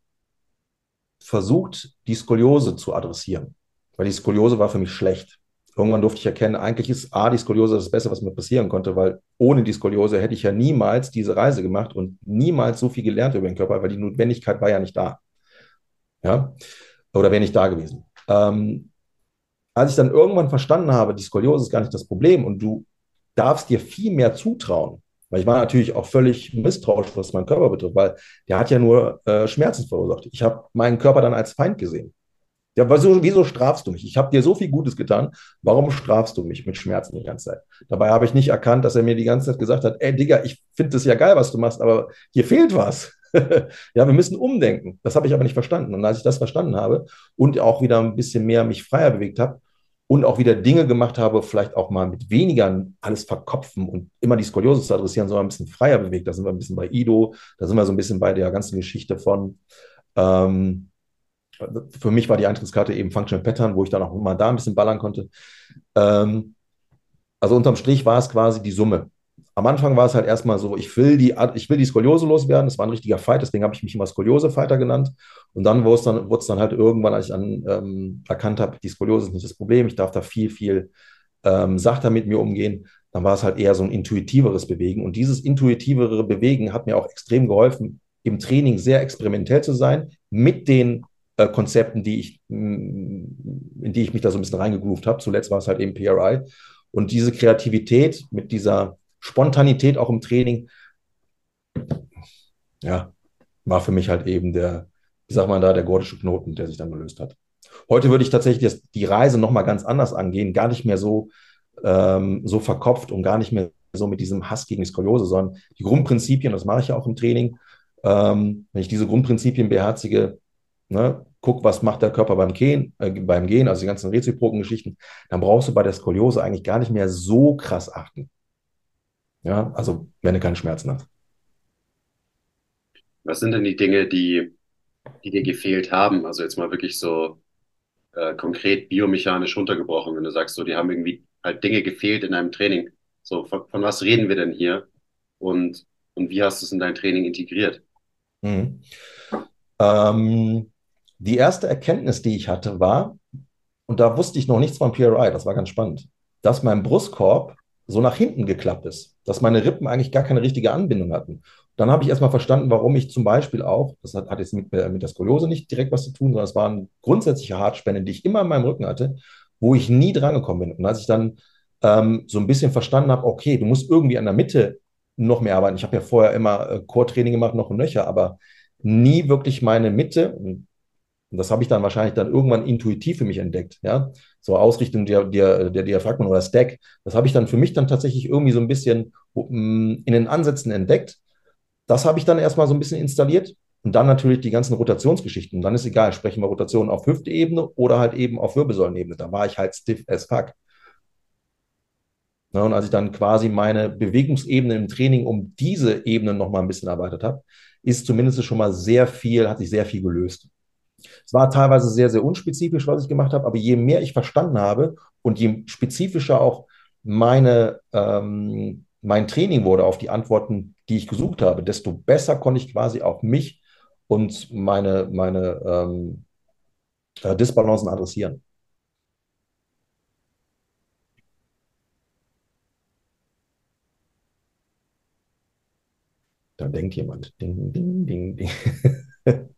versucht, die Skoliose zu adressieren, weil die Skoliose war für mich schlecht irgendwann durfte ich erkennen, eigentlich ist A, die Skoliose das Beste, was mir passieren konnte, weil ohne die Skoliose hätte ich ja niemals diese Reise gemacht und niemals so viel gelernt über den Körper, weil die Notwendigkeit war ja nicht da. Ja, oder wäre nicht da gewesen. Ähm, als ich dann irgendwann verstanden habe, die Skoliose ist gar nicht das Problem und du darfst dir viel mehr zutrauen, weil ich war natürlich auch völlig misstrauisch, was meinen Körper betrifft, weil der hat ja nur äh, Schmerzen verursacht. Ich habe meinen Körper dann als Feind gesehen. Ja, wieso, wieso strafst du mich? Ich habe dir so viel Gutes getan. Warum strafst du mich mit Schmerzen die ganze Zeit? Dabei habe ich nicht erkannt, dass er mir die ganze Zeit gesagt hat, ey Digga, ich finde das ja geil, was du machst, aber hier fehlt was. ja, wir müssen umdenken. Das habe ich aber nicht verstanden. Und als ich das verstanden habe und auch wieder ein bisschen mehr mich freier bewegt habe und auch wieder Dinge gemacht habe, vielleicht auch mal mit weniger alles verkopfen und immer die Skoliose zu adressieren, sondern ein bisschen freier bewegt. Da sind wir ein bisschen bei Ido, da sind wir so ein bisschen bei der ganzen Geschichte von ähm, für mich war die Eintrittskarte eben Functional Pattern, wo ich dann auch mal da ein bisschen ballern konnte. Ähm, also unterm Strich war es quasi die Summe. Am Anfang war es halt erstmal so, ich will die, ich will die Skoliose loswerden. Das war ein richtiger Fight, deswegen habe ich mich immer Skoliose-Fighter genannt. Und dann wurde es dann, wurde es dann halt irgendwann, als ich dann ähm, erkannt habe, die Skoliose ist nicht das Problem, ich darf da viel, viel ähm, sachter mit mir umgehen, dann war es halt eher so ein intuitiveres Bewegen. Und dieses intuitivere Bewegen hat mir auch extrem geholfen, im Training sehr experimentell zu sein, mit den äh, Konzepten, die ich, in die ich mich da so ein bisschen reingegroovt habe. Zuletzt war es halt eben PRI. Und diese Kreativität mit dieser Spontanität auch im Training, ja, war für mich halt eben der, wie sagt man da, der gordische Knoten, der sich dann gelöst hat. Heute würde ich tatsächlich die Reise nochmal ganz anders angehen, gar nicht mehr so ähm, so verkopft und gar nicht mehr so mit diesem Hass gegen die Skoliose, sondern die Grundprinzipien, das mache ich ja auch im Training. Ähm, wenn ich diese Grundprinzipien beherzige, ne, guck, was macht der Körper beim Gehen, äh, beim Gehen, also die ganzen reziproken Geschichten, dann brauchst du bei der Skoliose eigentlich gar nicht mehr so krass achten. Ja, also wenn du keine Schmerzen hast. Was sind denn die Dinge, die, die dir gefehlt haben? Also jetzt mal wirklich so äh, konkret biomechanisch runtergebrochen, wenn du sagst, so, die haben irgendwie halt Dinge gefehlt in einem Training. So, von, von was reden wir denn hier? Und, und wie hast du es in dein Training integriert? Mhm. Ähm, die erste Erkenntnis, die ich hatte, war, und da wusste ich noch nichts von PRI, das war ganz spannend, dass mein Brustkorb so nach hinten geklappt ist, dass meine Rippen eigentlich gar keine richtige Anbindung hatten. Dann habe ich erstmal verstanden, warum ich zum Beispiel auch, das hat, hat jetzt mit, mit der Skoliose nicht direkt was zu tun, sondern es waren grundsätzliche Hartspänne, die ich immer in meinem Rücken hatte, wo ich nie drangekommen bin. Und als ich dann ähm, so ein bisschen verstanden habe, okay, du musst irgendwie an der Mitte noch mehr arbeiten. Ich habe ja vorher immer äh, Core-Training gemacht, noch und nöcher, aber nie wirklich meine Mitte. Und das habe ich dann wahrscheinlich dann irgendwann intuitiv für mich entdeckt. Ja, so Ausrichtung der, der, der Diaphragmen oder Stack. Das habe ich dann für mich dann tatsächlich irgendwie so ein bisschen mm, in den Ansätzen entdeckt. Das habe ich dann erstmal so ein bisschen installiert. Und dann natürlich die ganzen Rotationsgeschichten. Und dann ist egal, sprechen wir Rotation auf Hüfteebene oder halt eben auf Wirbelsäulenebene. Da war ich halt stiff as fuck. Ja, und als ich dann quasi meine Bewegungsebene im Training um diese Ebene nochmal ein bisschen erweitert habe, ist zumindest schon mal sehr viel, hat sich sehr viel gelöst. Es war teilweise sehr, sehr unspezifisch, was ich gemacht habe, aber je mehr ich verstanden habe und je spezifischer auch meine, ähm, mein Training wurde auf die Antworten, die ich gesucht habe, desto besser konnte ich quasi auch mich und meine, meine ähm, äh, Disbalancen adressieren. Da denkt jemand. Ding, ding, ding, ding.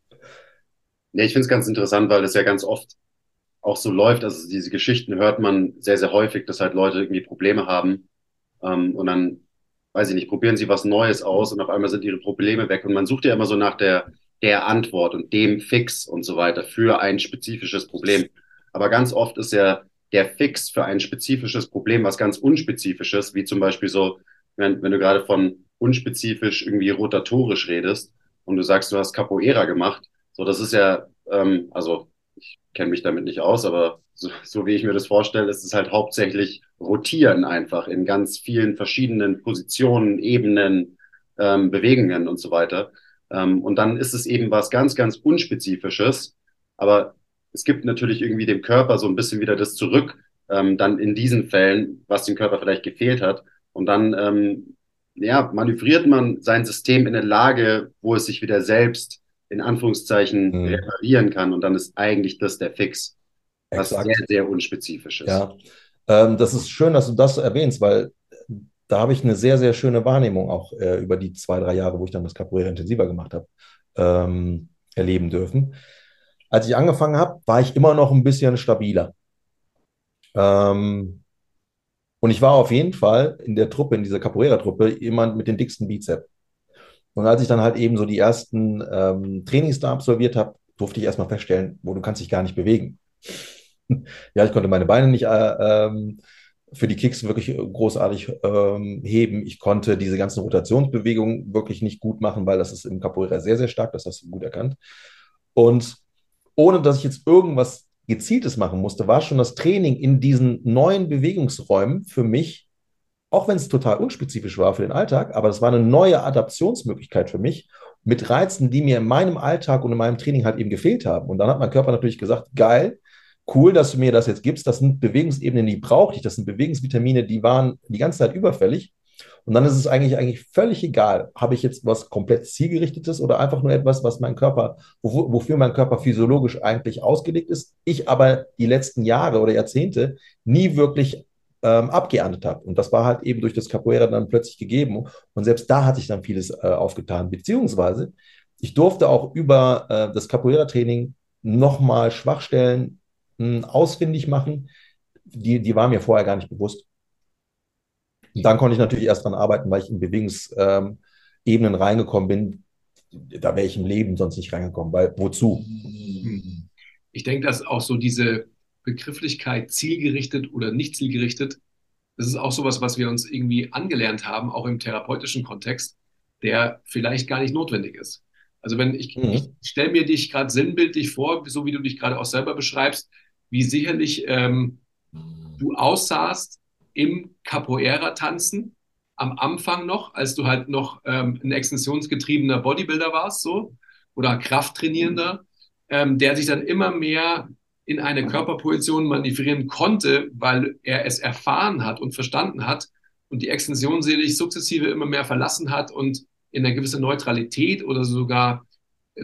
ja, ich finde es ganz interessant, weil das ja ganz oft auch so läuft. Also diese Geschichten hört man sehr, sehr häufig, dass halt Leute irgendwie Probleme haben. Ähm, und dann, weiß ich nicht, probieren sie was Neues aus und auf einmal sind ihre Probleme weg. Und man sucht ja immer so nach der, der Antwort und dem Fix und so weiter für ein spezifisches Problem. Aber ganz oft ist ja der Fix für ein spezifisches Problem was ganz unspezifisches, wie zum Beispiel so, wenn, wenn du gerade von unspezifisch irgendwie rotatorisch redest und du sagst, du hast Capoeira gemacht, so das ist ja, ähm, also ich kenne mich damit nicht aus, aber so, so wie ich mir das vorstelle, ist es halt hauptsächlich rotieren einfach in ganz vielen verschiedenen Positionen, Ebenen, ähm, Bewegungen und so weiter. Ähm, und dann ist es eben was ganz, ganz unspezifisches, aber es gibt natürlich irgendwie dem Körper so ein bisschen wieder das zurück, ähm, dann in diesen Fällen, was dem Körper vielleicht gefehlt hat. Und dann ähm, ja, manövriert man sein System in eine Lage, wo es sich wieder selbst in Anführungszeichen mhm. reparieren kann. Und dann ist eigentlich das der Fix, was Exakt. sehr, sehr unspezifisch ist. Ja, ähm, das ist schön, dass du das erwähnst, weil da habe ich eine sehr, sehr schöne Wahrnehmung auch äh, über die zwei, drei Jahre, wo ich dann das Capoeira intensiver gemacht habe, ähm, erleben dürfen. Als ich angefangen habe, war ich immer noch ein bisschen stabiler. Ähm, und ich war auf jeden Fall in der Truppe, in dieser Capoeira-Truppe, jemand mit den dicksten Bizeps. Und als ich dann halt eben so die ersten ähm, Trainings da absolviert habe, durfte ich erstmal feststellen, wo du kannst dich gar nicht bewegen. ja, ich konnte meine Beine nicht äh, ähm, für die Kicks wirklich großartig ähm, heben. Ich konnte diese ganzen Rotationsbewegungen wirklich nicht gut machen, weil das ist im Capoeira sehr, sehr stark, das hast du gut erkannt. Und ohne dass ich jetzt irgendwas Gezieltes machen musste, war schon das Training in diesen neuen Bewegungsräumen für mich, auch wenn es total unspezifisch war für den Alltag, aber es war eine neue Adaptionsmöglichkeit für mich mit Reizen, die mir in meinem Alltag und in meinem Training halt eben gefehlt haben. Und dann hat mein Körper natürlich gesagt, geil, cool, dass du mir das jetzt gibst. Das sind Bewegungsebenen, die brauche ich. Das sind Bewegungsvitamine, die waren die ganze Zeit überfällig. Und dann ist es eigentlich, eigentlich völlig egal, habe ich jetzt was komplett zielgerichtetes oder einfach nur etwas, was mein Körper, wofür mein Körper physiologisch eigentlich ausgelegt ist, ich aber die letzten Jahre oder Jahrzehnte nie wirklich ähm, abgeerntet habe. Und das war halt eben durch das Capoeira dann plötzlich gegeben. Und selbst da hat sich dann vieles äh, aufgetan. Beziehungsweise, ich durfte auch über äh, das Capoeira-Training nochmal Schwachstellen mh, hm, ausfindig machen. Die, die waren mir vorher gar nicht bewusst. Und dann konnte ich natürlich erst daran arbeiten, weil ich in Bewegungsebenen ähm, reingekommen bin. Da wäre ich im Leben sonst nicht reingekommen, weil wozu? Ich denke, dass auch so diese Begrifflichkeit zielgerichtet oder nicht zielgerichtet das ist auch sowas, was wir uns irgendwie angelernt haben, auch im therapeutischen Kontext, der vielleicht gar nicht notwendig ist. Also wenn ich, mhm. ich stelle mir dich gerade sinnbildlich vor, so wie du dich gerade auch selber beschreibst, wie sicherlich ähm, du aussahst im Capoeira-Tanzen am Anfang noch, als du halt noch ähm, ein extensionsgetriebener Bodybuilder warst, so oder Krafttrainierender, ähm, der sich dann immer mehr in eine Körperposition manövrieren konnte, weil er es erfahren hat und verstanden hat und die Extension sich sukzessive immer mehr verlassen hat und in eine gewisse Neutralität oder sogar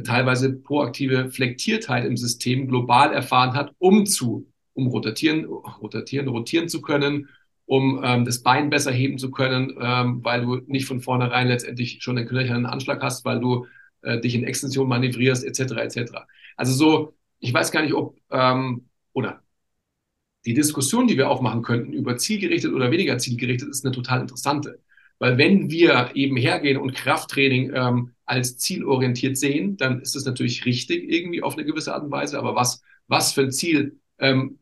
teilweise proaktive Flektiertheit im System global erfahren hat, um zu, um rotieren, rotieren, rotieren zu können, um ähm, das Bein besser heben zu können, ähm, weil du nicht von vornherein letztendlich schon einen knöchernen Anschlag hast, weil du äh, dich in Extension manövrierst, etc., etc. Also so ich weiß gar nicht, ob, ähm, oder die Diskussion, die wir aufmachen könnten über zielgerichtet oder weniger zielgerichtet, ist eine total interessante. Weil wenn wir eben hergehen und Krafttraining ähm, als zielorientiert sehen, dann ist das natürlich richtig irgendwie auf eine gewisse Art und Weise. Aber was, was für ein Ziel ähm,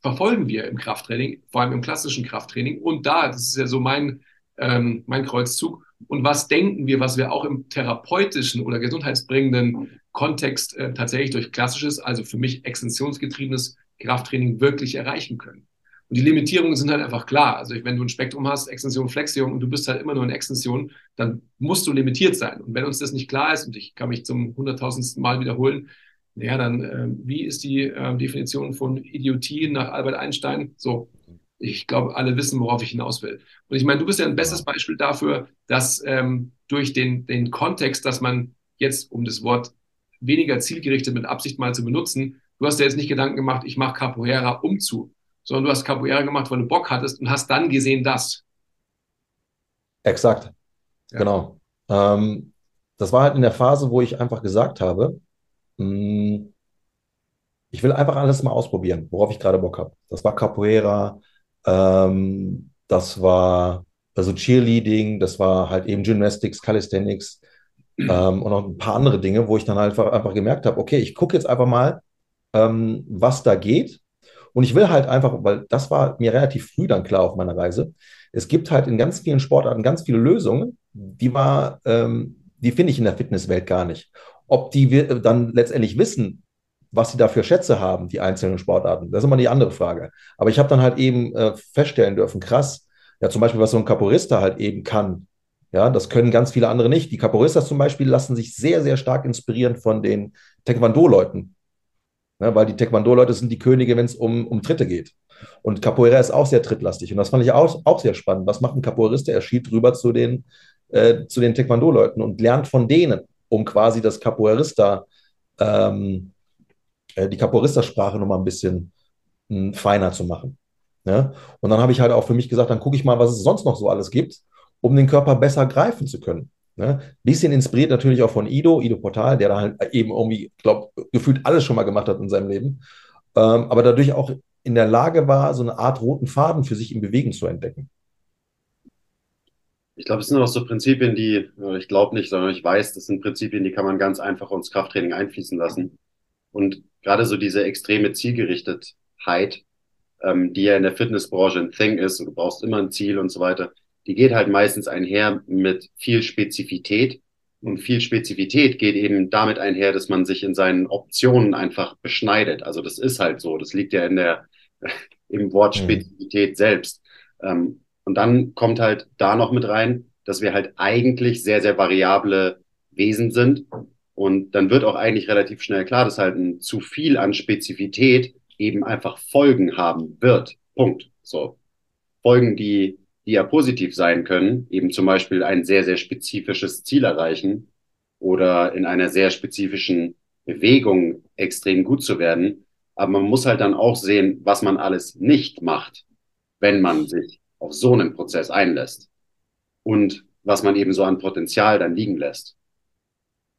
verfolgen wir im Krafttraining, vor allem im klassischen Krafttraining? Und da, das ist ja so mein, ähm, mein Kreuzzug. Und was denken wir, was wir auch im therapeutischen oder gesundheitsbringenden Kontext äh, tatsächlich durch klassisches, also für mich extensionsgetriebenes Krafttraining wirklich erreichen können. Und die Limitierungen sind halt einfach klar. Also wenn du ein Spektrum hast, Extension, Flexion und du bist halt immer nur in Extension, dann musst du limitiert sein. Und wenn uns das nicht klar ist, und ich kann mich zum hunderttausendsten Mal wiederholen, naja, dann äh, wie ist die äh, Definition von Idiotie nach Albert Einstein? So, ich glaube, alle wissen, worauf ich hinaus will. Und ich meine, du bist ja ein bestes Beispiel dafür, dass ähm, durch den, den Kontext, dass man jetzt, um das Wort weniger zielgerichtet mit Absicht mal zu benutzen. Du hast dir jetzt nicht Gedanken gemacht, ich mache Capoeira um zu, sondern du hast Capoeira gemacht, weil du Bock hattest und hast dann gesehen, dass. Exakt. Ja. Genau. Ähm, das war halt in der Phase, wo ich einfach gesagt habe, mh, hm, ich will einfach alles mal ausprobieren, worauf ich gerade Bock habe. Das war Capoeira, ähm, das war also Cheerleading, das war halt eben Gymnastics, Calisthenics, ähm, und noch ein paar andere Dinge, wo ich dann halt einfach, einfach gemerkt habe, okay, ich gucke jetzt einfach mal, ähm, was da geht. Und ich will halt einfach, weil das war mir relativ früh dann klar auf meiner Reise, es gibt halt in ganz vielen Sportarten ganz viele Lösungen, die war, ähm, die finde ich in der Fitnesswelt gar nicht. Ob die dann letztendlich wissen, was sie da für Schätze haben, die einzelnen Sportarten, das ist immer die andere Frage. Aber ich habe dann halt eben äh, feststellen dürfen, krass, ja zum Beispiel, was so ein Caporista halt eben kann, ja, das können ganz viele andere nicht. Die Capoeiras zum Beispiel lassen sich sehr, sehr stark inspirieren von den Taekwondo-Leuten. Ja, weil die Taekwondo-Leute sind die Könige, wenn es um, um Tritte geht. Und Capoeira ist auch sehr trittlastig. Und das fand ich auch, auch sehr spannend. Was macht ein Capoeirista? Er schiebt rüber zu den, äh, den Taekwondo-Leuten und lernt von denen, um quasi das Capoeirista, ähm, äh, die Capoeirista-Sprache nochmal ein bisschen mh, hm, feiner zu machen. Ja? Und dann habe ich halt auch für mich gesagt, dann gucke ich mal, was es sonst noch so alles gibt um den Körper besser greifen zu können. Ne? Bisschen inspiriert natürlich auch von Ido, Ido Portal, der da halt eben irgendwie, glaube, gefühlt alles schon mal gemacht hat in seinem Leben, ähm, aber dadurch auch in der Lage war, so eine Art roten Faden für sich in Bewegung zu entdecken. Ich glaube, es sind auch so Prinzipien, die, ich glaube nicht, sondern ich weiß, das sind Prinzipien, die kann man ganz einfach ins Krafttraining einfließen lassen. Und gerade so diese extreme Zielgerichtetheit, ähm, die ja in der Fitnessbranche ein Thing ist, und du brauchst immer ein Ziel und so weiter, die geht halt meistens einher mit viel Spezifität. Und viel Spezifität geht eben damit einher, dass man sich in seinen Optionen einfach beschneidet. Also das ist halt so. Das liegt ja in der, im Wort mhm. Spezifität mhm. selbst. Ähm, und dann kommt halt da noch mit rein, dass wir halt eigentlich sehr, sehr variable Wesen sind. Und dann wird auch eigentlich relativ schnell klar, dass halt ein zu viel an Spezifität eben einfach Folgen haben wird. Punkt. So. Folgen, die die ja positiv sein können, eben zum Beispiel ein sehr, sehr spezifisches Ziel erreichen oder in einer sehr spezifischen Bewegung extrem gut zu werden. Aber man muss halt dann auch sehen, was man alles nicht macht, wenn man sich auf so einen Prozess einlässt und was man eben so an Potenzial dann liegen lässt.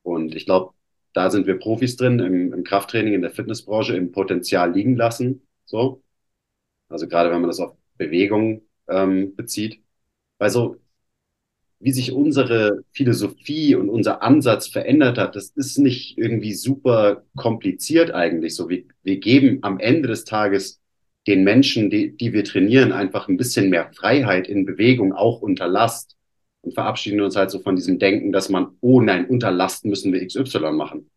Und ich glaube, da sind wir Profis drin im, im Krafttraining, in der Fitnessbranche, im Potenzial liegen lassen. So. Also gerade wenn man das auf Bewegung ähm, bezieht. Weil so, wie sich unsere Philosophie und unser Ansatz verändert hat, das ist nicht irgendwie super kompliziert eigentlich. So, wir, wir geben am Ende des Tages den Menschen, die, die wir trainieren, einfach ein bisschen mehr Freiheit in Bewegung, auch unter Last. Und verabschieden uns halt so von diesem Denken, dass man, oh nein, unter Last müssen wir XY machen.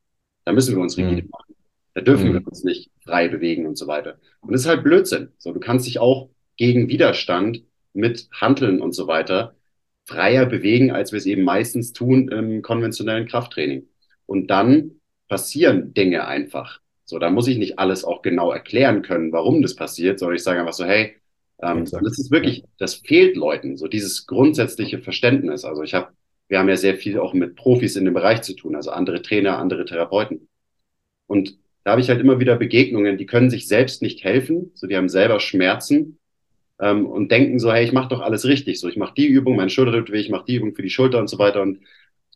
Da müssen wir uns rigide mhm. machen. Da dürfen mhm. wir uns nicht frei bewegen und so weiter. Und das ist halt Blödsinn. So, du kannst dich auch gegen Widerstand mit Handeln und so weiter freier bewegen, als wir es eben meistens tun im konventionellen Krafttraining. Und dann passieren Dinge einfach. So, da muss ich nicht alles auch genau erklären können, warum das passiert, sondern ich sage einfach so, hey, ähm, das ist wirklich, das fehlt Leuten, so dieses grundsätzliche Verständnis. Also ich habe, wir haben ja sehr viel auch mit Profis in dem Bereich zu tun, also andere Trainer, andere Therapeuten. Und da habe ich halt immer wieder Begegnungen, die können sich selbst nicht helfen, so die haben selber Schmerzen ähm, und denken so, hey, ich mache doch alles richtig, so ich mache die Übung, meine Schulter tut weh, ich mache die Übung für die Schulter und so weiter und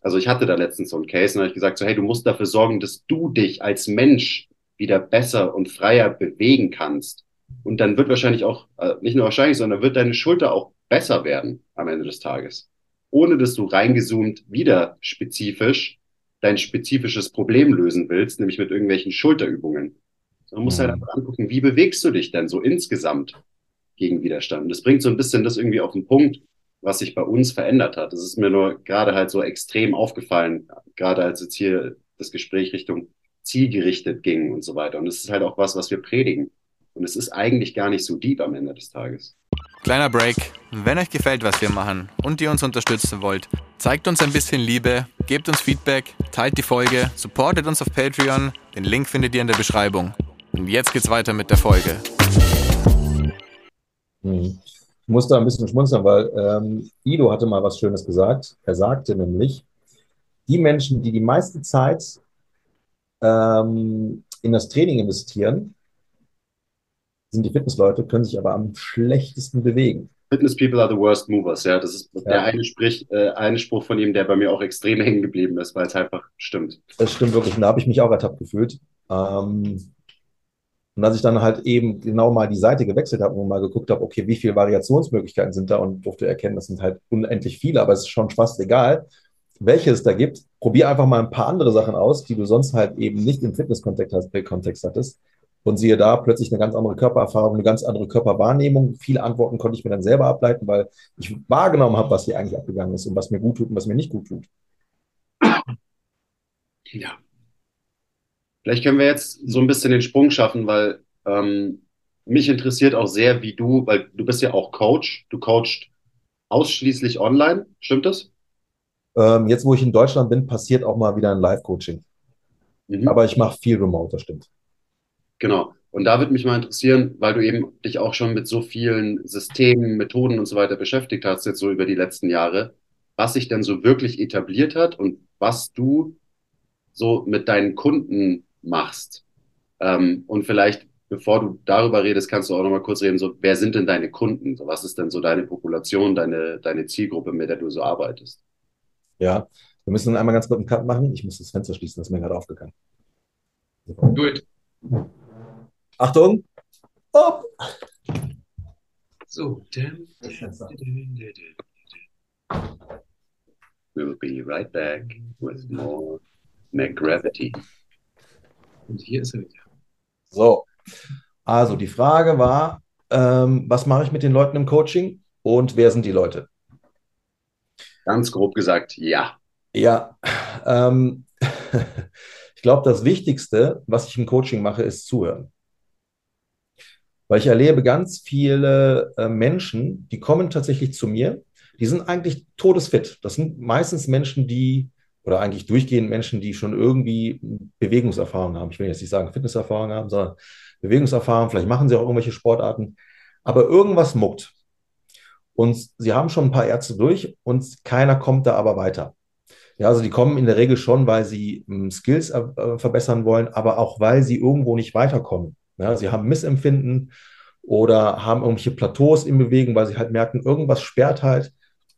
also ich hatte da letztens so einen Case und habe ich gesagt so, hey, du musst dafür sorgen, dass du dich als Mensch wieder besser und freier bewegen kannst. Und dann wird wahrscheinlich auch, äh, nicht nur wahrscheinlich, sondern wird deine Schulter auch besser werden am Ende des Tages. Ohne dass du reingezoomt wieder spezifisch dein spezifisches Problem lösen willst, nämlich mit irgendwelchen Schulterübungen. Man muss halt mhm. einfach angucken, wie bewegst du dich denn so insgesamt gegen Widerstand? Und das bringt so ein bisschen das irgendwie auf den Punkt, was sich bei uns verändert hat. Das ist mir nur gerade halt so extrem aufgefallen, gerade als jetzt hier das Gespräch Richtung zielgerichtet ging und so weiter. Und es ist halt auch was, was wir predigen. Und es ist eigentlich gar nicht so deep am Ende des Tages. Kleiner Break. Wenn euch gefällt, was wir machen und ihr uns unterstützen wollt, zeigt uns ein bisschen Liebe, gebt uns Feedback, teilt die Folge, supportet uns auf Patreon. Den Link findet ihr in der Beschreibung. Und jetzt geht's weiter mit der Folge. Hm. Ich musste ein bisschen schmunzeln, weil ähm, Ido hatte mal was Schönes gesagt. Er sagte nämlich, die Menschen, die die meiste Zeit ähm, in das Training investieren, sind die Fitnessleute, können sich aber am schlechtesten bewegen. Fitness people are the worst movers, ja. Das ist ja. der eine, Sprich, äh, eine Spruch von ihm, der bei mir auch extrem hängen geblieben ist, weil es einfach stimmt. Das stimmt wirklich. Und da habe ich mich auch ertappt gefühlt. Ähm, und als ich dann halt eben genau mal die Seite gewechselt habe und mal geguckt habe, okay, wie viele Variationsmöglichkeiten sind da und durfte erkennen, das sind halt unendlich viele, aber es ist schon fast egal, welche es da gibt. Probier einfach mal ein paar andere Sachen aus, die du sonst halt eben nicht im Fitness-Kontext Kontext hattest. Und siehe da, plötzlich eine ganz andere Körpererfahrung, eine ganz andere Körperwahrnehmung. Viele Antworten konnte ich mir dann selber ableiten, weil ich wahrgenommen habe, was hier eigentlich abgegangen ist und was mir gut tut und was mir nicht gut tut. Ja. Vielleicht können wir jetzt so ein bisschen den Sprung schaffen, weil ähm, mich interessiert auch sehr, wie du, weil du bist ja auch Coach, du coachst ausschließlich online, stimmt das? Ähm, jetzt, wo ich in Deutschland bin, passiert auch mal wieder ein Live-Coaching. Mhm. Aber ich mache viel Remote, das stimmt. Genau. Und da würde mich mal interessieren, weil du eben dich auch schon mit so vielen Systemen, Methoden und so weiter beschäftigt hast, jetzt so über die letzten Jahre, was sich denn so wirklich etabliert hat und was du so mit deinen Kunden machst. Ähm, und vielleicht, bevor du darüber redest, kannst du auch nochmal kurz reden, so, wer sind denn deine Kunden? So, was ist denn so deine Population, deine, deine Zielgruppe, mit der du so arbeitest? Ja, wir müssen einmal ganz kurz einen Cut machen. Ich muss das Fenster schließen, das ist mir gerade aufgegangen. Gut. Achtung. Hopp. So, dann. We'll be right back with more McGravity. Und hier ist er wieder. So, also die Frage war, ähm, was mache ich mit den Leuten im Coaching und wer sind die Leute? Ganz grob gesagt, ja. Ja, ähm, ich glaube, das Wichtigste, was ich im Coaching mache, ist zuhören. Weil ich erlebe ganz viele äh, Menschen, die kommen tatsächlich zu mir, die sind eigentlich todesfit. Das sind meistens Menschen, die, oder eigentlich durchgehend Menschen, die schon irgendwie Bewegungserfahrung haben. Ich will jetzt nicht sagen Fitnesserfahrung haben, sondern Bewegungserfahrung. Vielleicht machen sie auch irgendwelche Sportarten. Aber irgendwas muckt. Und sie haben schon ein paar Ärzte durch und keiner kommt da aber weiter. Ja, also die kommen in der Regel schon, weil sie ähm, Skills äh, verbessern wollen, aber auch weil sie irgendwo nicht weiterkommen. Ja, sie haben Missempfinden oder haben irgendwelche Plateaus im Bewegen, weil sie halt merken, irgendwas sperrt halt.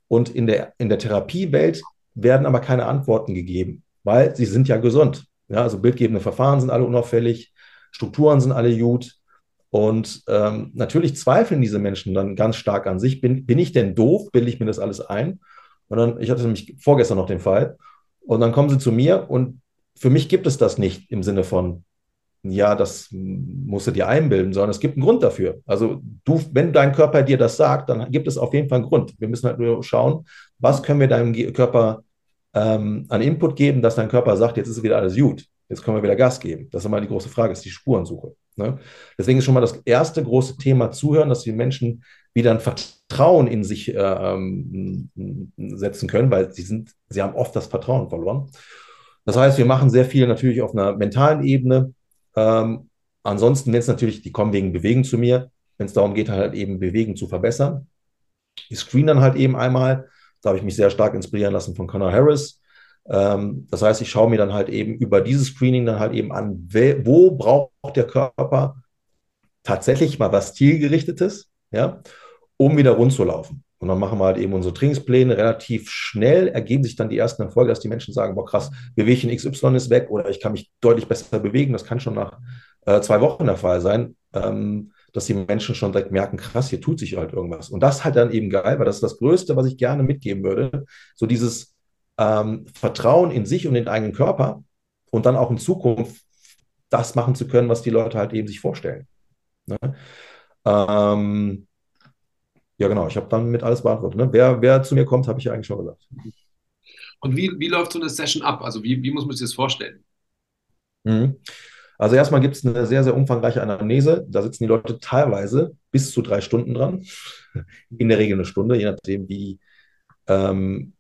Und in der, in der Therapiewelt werden aber keine Antworten gegeben, weil sie sind ja gesund. Ja, also bildgebende Verfahren sind alle unauffällig, Strukturen sind alle gut. Und ähm, natürlich zweifeln diese Menschen dann ganz stark an sich. Bin, bin ich denn doof? Bilde ich mir das alles ein? Und dann, ich hatte nämlich vorgestern noch den Fall. Und dann kommen sie zu mir und für mich gibt es das nicht im Sinne von, ja, das musst du dir einbilden, sondern es gibt einen Grund dafür. Also du, wenn dein Körper dir das sagt, dann gibt es auf jeden Fall einen Grund. Wir müssen halt nur schauen, was können wir deinem Körper ähm, an Input geben, dass dein Körper sagt, jetzt ist wieder alles gut, jetzt können wir wieder Gas geben. Das ist immer die große Frage, ist die Spurensuche. Ne? Deswegen ist schon mal das erste große Thema Zuhören, dass die Menschen wieder ein Vertrauen in sich äh, ähm, setzen können, weil sie sind, sie haben oft das Vertrauen verloren. Das heißt, wir machen sehr viel natürlich auf einer mentalen Ebene. Ähm, ansonsten, wenn es natürlich, die kommen wegen Bewegen zu mir, wenn es darum geht, halt eben Bewegen zu verbessern. Screen dann halt eben einmal. Da habe ich mich sehr stark inspirieren lassen von Conor Harris. Ähm, das heißt, ich schaue mir dann halt eben über dieses Screening dann halt eben an, wo braucht der Körper tatsächlich mal was zielgerichtetes, ja, um wieder rund zu laufen. Und dann machen wir halt eben unsere Trainingspläne relativ schnell, ergeben sich dann die ersten Erfolge, dass die Menschen sagen, boah krass, Bewegchen XY ist weg oder ich kann mich deutlich besser bewegen. Das kann schon nach äh, zwei Wochen der Fall sein, ähm, dass die Menschen schon direkt merken, krass, hier tut sich halt irgendwas. Und das halt dann eben geil, weil das ist das Größte, was ich gerne mitgeben würde. So dieses ähm, Vertrauen in sich und in den eigenen Körper und dann auch in Zukunft das machen zu können, was die Leute halt eben sich vorstellen. Ne? Ähm, ja, genau, ich habe dann mit alles beantwortet. Ne? Wer, wer zu mir kommt, habe ich ja eigentlich schon gesagt. Und wie, wie läuft so eine Session ab? Also wie, wie muss man sich das vorstellen? Mhm. Also erstmal gibt es eine sehr, sehr umfangreiche Anamnese. Da sitzen die Leute teilweise bis zu drei Stunden dran. In der Regel eine Stunde, je nachdem, wie, ähm,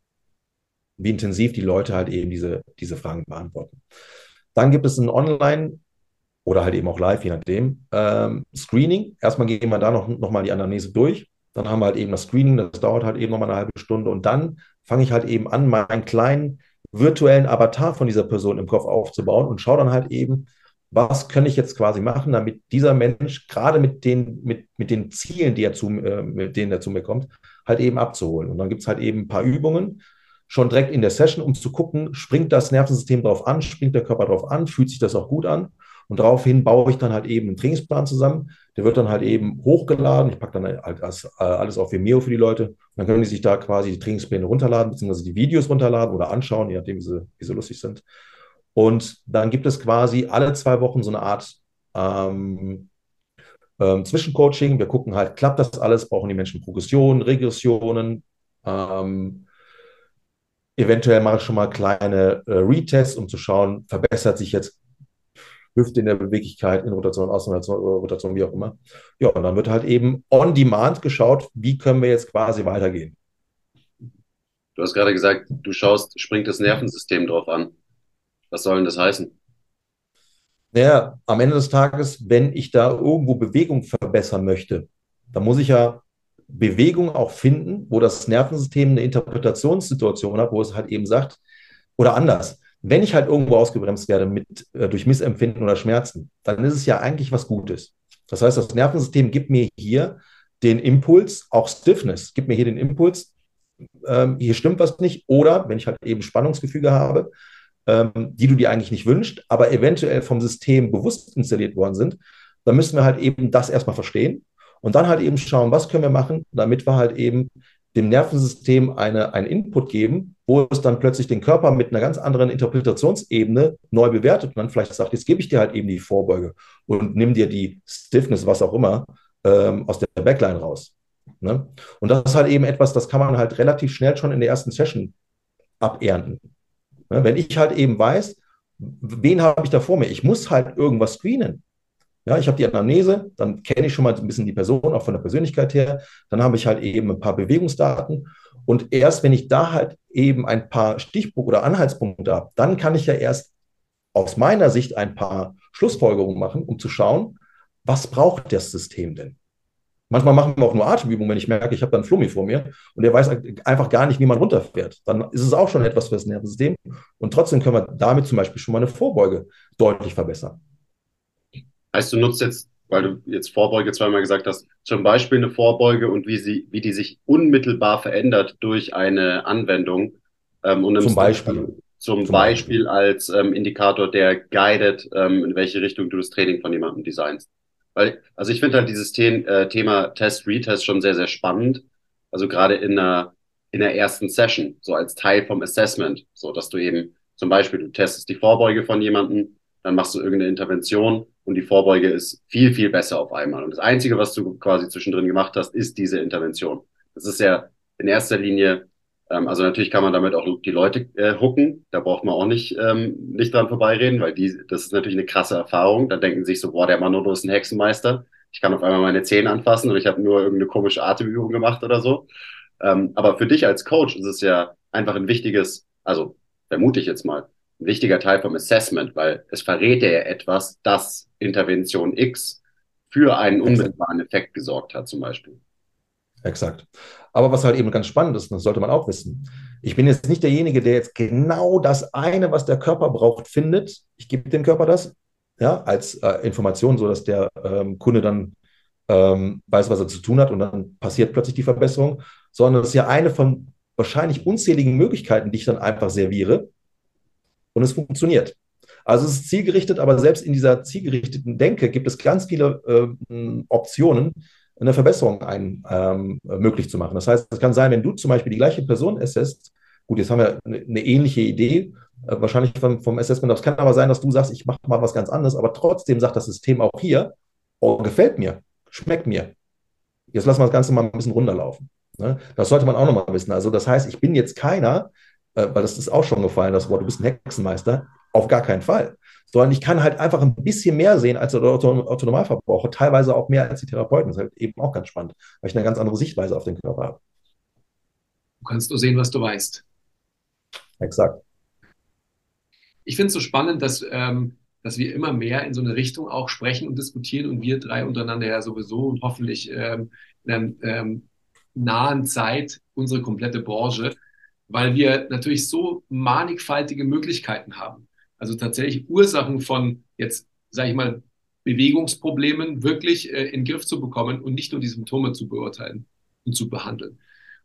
wie intensiv die Leute halt eben diese, diese Fragen beantworten. Dann gibt es ein Online- oder halt eben auch live, je nachdem, ähm, Screening. Erstmal gehen wir da noch, noch mal die Anamnese durch. Dann haben wir halt eben das Screening, das dauert halt eben noch mal eine halbe Stunde. Und dann fange ich halt eben an, meinen kleinen virtuellen Avatar von dieser Person im Kopf aufzubauen und schaue dann halt eben, was kann ich jetzt quasi machen, damit dieser Mensch gerade mit den, mit, mit den Zielen, die er zu, äh, mit denen er zu mir kommt, halt eben abzuholen. Und dann gibt es halt eben ein paar Übungen, schon direkt in der Session, um zu gucken, springt das Nervensystem darauf an, springt der Körper darauf an, fühlt sich das auch gut an. Und daraufhin baue ich dann halt eben einen Trainingsplan zusammen. Der wird dann halt eben hochgeladen. Ich packe dann halt alles auf Vimeo für die Leute. Und dann können die sich da quasi die Trainingspläne runterladen, beziehungsweise die Videos runterladen oder anschauen, je nachdem, wie sie, wie sie lustig sind. Und dann gibt es quasi alle zwei Wochen so eine Art ähm, ähm, Zwischencoaching. Wir gucken halt, klappt das alles? Brauchen die Menschen Progressionen, Regressionen? Ähm, eventuell mache ich schon mal kleine äh, Retests, um zu schauen, verbessert sich jetzt Hüfte in der Beweglichkeit, in Rotation, Außenrotation, wie auch immer. Ja, und dann wird halt eben on demand geschaut, wie können wir jetzt quasi weitergehen. Du hast gerade gesagt, du schaust, springt das Nervensystem drauf an. Was soll denn das heißen? Naja, am Ende des Tages, wenn ich da irgendwo Bewegung verbessern möchte, dann muss ich ja Bewegung auch finden, wo das Nervensystem eine Interpretationssituation hat, wo es halt eben sagt, oder anders, wenn ich halt irgendwo ausgebremst werde mit, äh, durch Missempfinden oder Schmerzen, dann ist es ja eigentlich was Gutes. Das heißt, das Nervensystem gibt mir hier den Impuls, auch Stiffness, gibt mir hier den Impuls, ähm, hier stimmt was nicht. Oder wenn ich halt eben Spannungsgefüge habe, die du dir eigentlich nicht wünschst, aber eventuell vom System bewusst installiert worden sind, dann müssen wir halt eben das erstmal verstehen und dann halt eben schauen, was können wir machen, damit wir halt eben dem Nervensystem eine, einen Input geben, wo es dann plötzlich den Körper mit einer ganz anderen Interpretationsebene neu bewertet und dann vielleicht sagt, jetzt gebe ich dir halt eben die Vorbeuge und nimm dir die Stiffness, was auch immer, ähm, aus der Backline raus. Ne? Und das ist halt eben etwas, das kann man halt relativ schnell schon in der ersten Session abernten. Ne? Wenn ich halt eben weiß, wen habe ich da vor mir? Ich muss halt irgendwas screenen. Ja, ich habe die Anamnese, dann kenne ich schon mal ein bisschen die Person, auch von der Persönlichkeit her. Dann habe ich halt eben ein paar Bewegungsdaten. Und erst wenn ich da halt eben ein paar Stichpunkte oder Anhaltspunkte habe, dann kann ich ja erst aus meiner Sicht ein paar Schlussfolgerungen machen, um zu schauen, was braucht das System denn? Manchmal machen wir auch nur Atemübungen, wenn ich merke, ich habe dann Flummi vor mir und der weiß einfach gar nicht, wie man runterfährt. Dann ist es auch schon etwas für das Nervensystem. Und trotzdem können wir damit zum Beispiel schon mal eine Vorbeuge deutlich verbessern. Heißt, du nutzt jetzt, weil du jetzt Vorbeuge zweimal gesagt hast, zum Beispiel eine Vorbeuge und wie sie, wie die sich unmittelbar verändert durch eine Anwendung. Ähm, und zum Beispiel. Zum, zum Beispiel, Beispiel als ähm, Indikator, der guidet, ähm, in welche Richtung du das Training von jemandem designst. Weil, also ich finde halt dieses The äh, Thema Test, Retest schon sehr, sehr spannend. Also gerade in einer, in der ersten Session, so als Teil vom Assessment, so dass du eben zum Beispiel, du testest die Vorbeuge von jemandem, dann machst du irgendeine Intervention und die Vorbeuge ist viel, viel besser auf einmal. Und das Einzige, was du quasi zwischendrin gemacht hast, ist diese Intervention. Das ist ja in erster Linie, ähm, also natürlich kann man damit auch die Leute äh, hooken, da braucht man auch nicht, ähm, nicht dran vorbeireden, weil die, das ist natürlich eine krasse Erfahrung. Da denken sich so, boah, der Manolo ist ein Hexenmeister. Ich kann auf einmal meine Zähne anfassen und ich habe nur irgendeine komische Atemübung gemacht oder so. Ähm, aber für dich als Coach ist es ja einfach ein wichtiges, also vermute ich jetzt mal, ein wichtiger Teil vom Assessment, weil es verrät ja etwas, dass Intervention X für einen unmittelbaren Effekt gesorgt hat, zum Beispiel. Exakt. Aber was halt eben ganz spannend ist, das sollte man auch wissen. Ich bin jetzt nicht derjenige, der jetzt genau das eine, was der Körper braucht, findet. Ich gebe dem Körper das, ja, als äh, Information, sodass der ähm, Kunde dann ähm, weiß, was er zu tun hat und dann passiert plötzlich die Verbesserung, sondern es ist ja eine von wahrscheinlich unzähligen Möglichkeiten, die ich dann einfach serviere und es funktioniert. Also es ist zielgerichtet, aber selbst in dieser zielgerichteten Denke gibt es ganz viele äh, Optionen, eine Verbesserung ein, ähm, möglich zu machen. Das heißt, es kann sein, wenn du zum Beispiel die gleiche Person assest, gut, jetzt haben wir eine, eine ähnliche Idee, äh, wahrscheinlich vom, vom Assessment. Es kann aber sein, dass du sagst, ich mache mal was ganz anderes, aber trotzdem sagt das System auch hier, oh, gefällt mir, schmeckt mir. Jetzt lassen wir das Ganze mal ein bisschen runterlaufen. Ne? Das sollte man auch nochmal wissen. Also das heißt, ich bin jetzt keiner, äh, weil das ist auch schon gefallen, das Wort, du bist ein Hexenmeister, auf gar keinen Fall. Sondern ich kann halt einfach ein bisschen mehr sehen als der Autonomalverbraucher, teilweise auch mehr als die Therapeuten. Das ist halt eben auch ganz spannend, weil ich eine ganz andere Sichtweise auf den Körper habe. Du kannst nur sehen, was du weißt. Exakt. Ich finde es so spannend, dass, ähm, dass wir immer mehr in so eine Richtung auch sprechen und diskutieren und wir drei untereinander ja sowieso und hoffentlich ähm, in einer ähm, nahen Zeit unsere komplette Branche weil wir natürlich so mannigfaltige Möglichkeiten haben. Also tatsächlich Ursachen von jetzt, sage ich mal, Bewegungsproblemen wirklich äh, in den Griff zu bekommen und nicht nur die Symptome zu beurteilen und zu behandeln.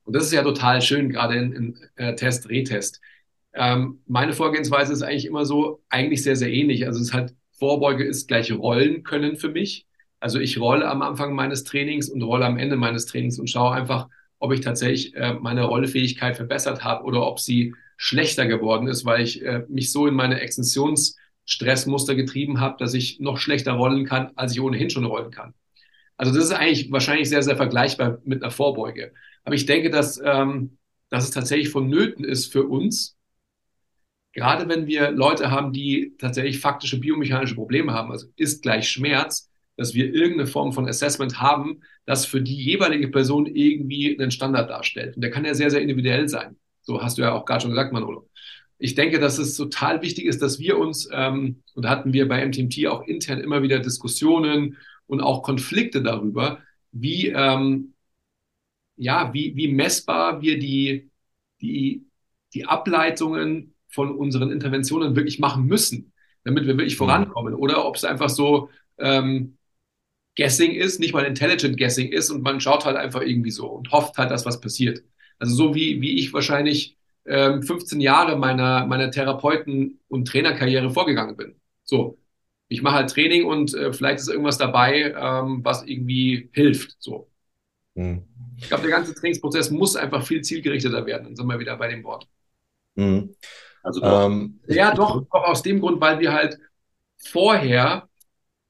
Und das ist ja total schön, gerade in, in äh, Test, Retest. Ähm, meine Vorgehensweise ist eigentlich immer so, eigentlich sehr, sehr ähnlich. Also es ist halt, Vorbeuge ist gleich Rollen können für mich. Also ich rolle am Anfang meines Trainings und rolle am Ende meines Trainings und schaue einfach, ob ich tatsächlich äh, meine Rollfähigkeit verbessert habe oder ob sie schlechter geworden ist, weil ich äh, mich so in meine Extensionsstressmuster getrieben habe, dass ich noch schlechter rollen kann, als ich ohnehin schon rollen kann. Also das ist eigentlich wahrscheinlich sehr, sehr vergleichbar mit einer Vorbeuge. Aber ich denke, dass, ähm, dass es tatsächlich vonnöten ist für uns, gerade wenn wir Leute haben, die tatsächlich faktische biomechanische Probleme haben, also ist gleich Schmerz, dass wir irgendeine Form von Assessment haben, das für die jeweilige Person irgendwie einen Standard darstellt. Und der kann ja sehr, sehr individuell sein. So hast du ja auch gerade schon gesagt, Manolo. Ich denke, dass es total wichtig ist, dass wir uns, ähm, und da hatten wir bei MTMT auch intern immer wieder Diskussionen und auch Konflikte darüber, wie, ähm, ja, wie, wie messbar wir die, die, die Ableitungen von unseren Interventionen wirklich machen müssen, damit wir wirklich mhm. vorankommen. Oder ob es einfach so, ähm, Guessing ist, nicht mal Intelligent Guessing ist und man schaut halt einfach irgendwie so und hofft halt, dass was passiert. Also so wie, wie ich wahrscheinlich ähm, 15 Jahre meiner, meiner Therapeuten- und Trainerkarriere vorgegangen bin. So, ich mache halt Training und äh, vielleicht ist irgendwas dabei, ähm, was irgendwie hilft. So. Mhm. Ich glaube, der ganze Trainingsprozess muss einfach viel zielgerichteter werden. Dann sind wir wieder bei dem Wort. Mhm. Also doch. Ähm, ja, doch, doch aus dem Grund, weil wir halt vorher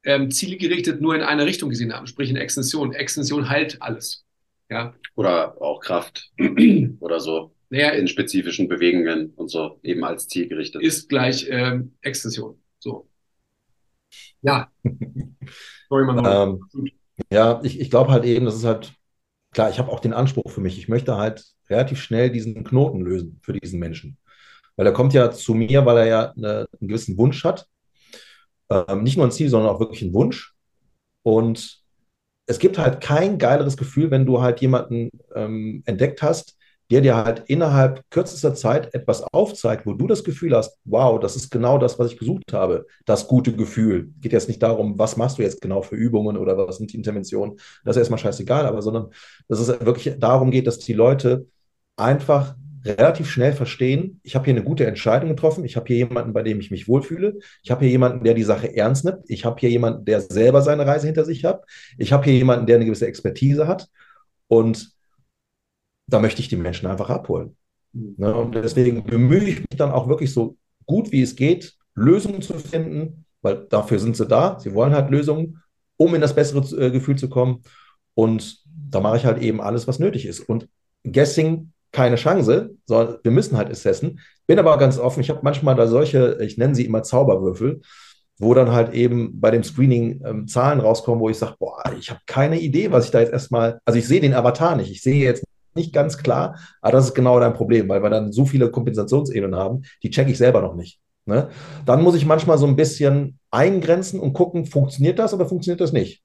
ähm, zielgerichtet nur in eine Richtung gesehen haben, sprich in Extension. Extension heilt alles. Ja. Oder auch Kraft oder so. Naja, in spezifischen Bewegungen und so, eben als zielgerichtet. Ist gleich ähm, Extension. So. Ja. Sorry, man. Ähm, ja, ich, ich glaube halt eben, das ist halt, klar, ich habe auch den Anspruch für mich. Ich möchte halt relativ schnell diesen Knoten lösen für diesen Menschen. Weil er kommt ja zu mir, weil er ja eine, einen gewissen Wunsch hat ähm, nicht nur ein Ziel, sondern auch wirklich ein Wunsch. Und es gibt halt kein geileres Gefühl, wenn du halt jemanden ähm, entdeckt hast, der dir halt innerhalb kürzester Zeit etwas aufzeigt, wo du das Gefühl hast, wow, das ist genau das, was ich gesucht habe. Das gute Gefühl. Geht jetzt nicht darum, was machst du jetzt genau für Übungen oder was sind die Interventionen. Das ist erstmal scheißegal, aber sondern dass es wirklich darum geht, dass die Leute einfach relativ schnell verstehen, ich habe hier eine gute Entscheidung getroffen, ich habe hier jemanden, bei dem ich mich wohlfühle, ich habe hier jemanden, der die Sache ernst nimmt, ich habe hier jemanden, der selber seine Reise hinter sich hat, ich habe hier jemanden, der eine gewisse Expertise hat und da möchte ich die Menschen einfach abholen. Mhm. Ne? Und deswegen bemühe ich mich dann auch wirklich so gut wie es geht, Lösungen zu finden, weil dafür sind sie da. Sie wollen halt Lösungen, um in das bessere äh, Gefühl zu kommen. Und da mache ich halt eben alles, was nötig ist. Und Guessing keine Chance, sondern wir müssen halt assessen. Bin aber ganz offen, ich habe manchmal da solche, ich nenne sie immer Zauberwürfel, wo dann halt eben bei dem Screening ähm, Zahlen rauskommen, wo ich sage, boah, ich habe keine Idee, was ich da jetzt erstmal, also ich sehe den Avatar nicht, ich sehe jetzt nicht ganz klar, aber das ist genau dein Problem, weil wir dann so viele Kompensationsebenen haben, die checke ich selber noch nicht. Ne? Dann muss ich manchmal so ein bisschen eingrenzen und gucken, funktioniert das oder funktioniert das nicht?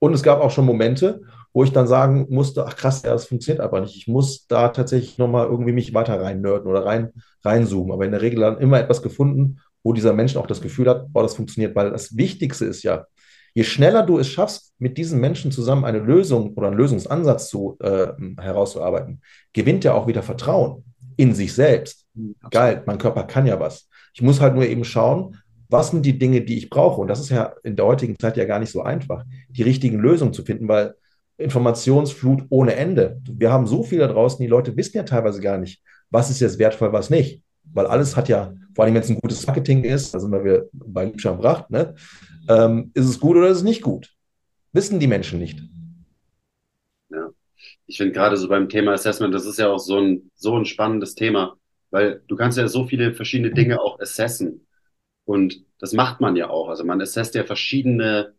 Und es gab auch schon Momente, wo ich dann sagen musste, ach krass, ja, das funktioniert aber nicht. Ich muss da tatsächlich nochmal irgendwie mich weiter rein nerden oder rein, reinzoomen. Aber in der Regel dann immer etwas gefunden, wo dieser Mensch auch das Gefühl hat, boah, das funktioniert. Weil das Wichtigste ist ja, je schneller du es schaffst, mit diesen Menschen zusammen eine Lösung oder einen Lösungsansatz zu, äh, herauszuarbeiten, gewinnt er auch wieder Vertrauen in sich selbst. Mhm, Geil, mein Körper kann ja was. Ich muss halt nur eben schauen, was sind die Dinge, die ich brauche? Und das ist ja in der heutigen Zeit ja gar nicht so einfach, die richtigen Lösungen zu finden, weil Informationsflut ohne Ende. Wir haben so viel da draußen, die Leute wissen ja teilweise gar nicht, was ist jetzt wertvoll, was nicht. Weil alles hat ja, vor allem wenn es ein gutes Marketing ist, da sind wir bei Liebscher Bracht, ne? Ähm, ist es gut oder ist es nicht gut? Wissen die Menschen nicht. Ja, ich finde gerade so beim Thema Assessment, das ist ja auch so ein, so ein spannendes Thema, weil du kannst ja so viele verschiedene Dinge auch assessen. Und das macht man ja auch. Also man assesst ja verschiedene,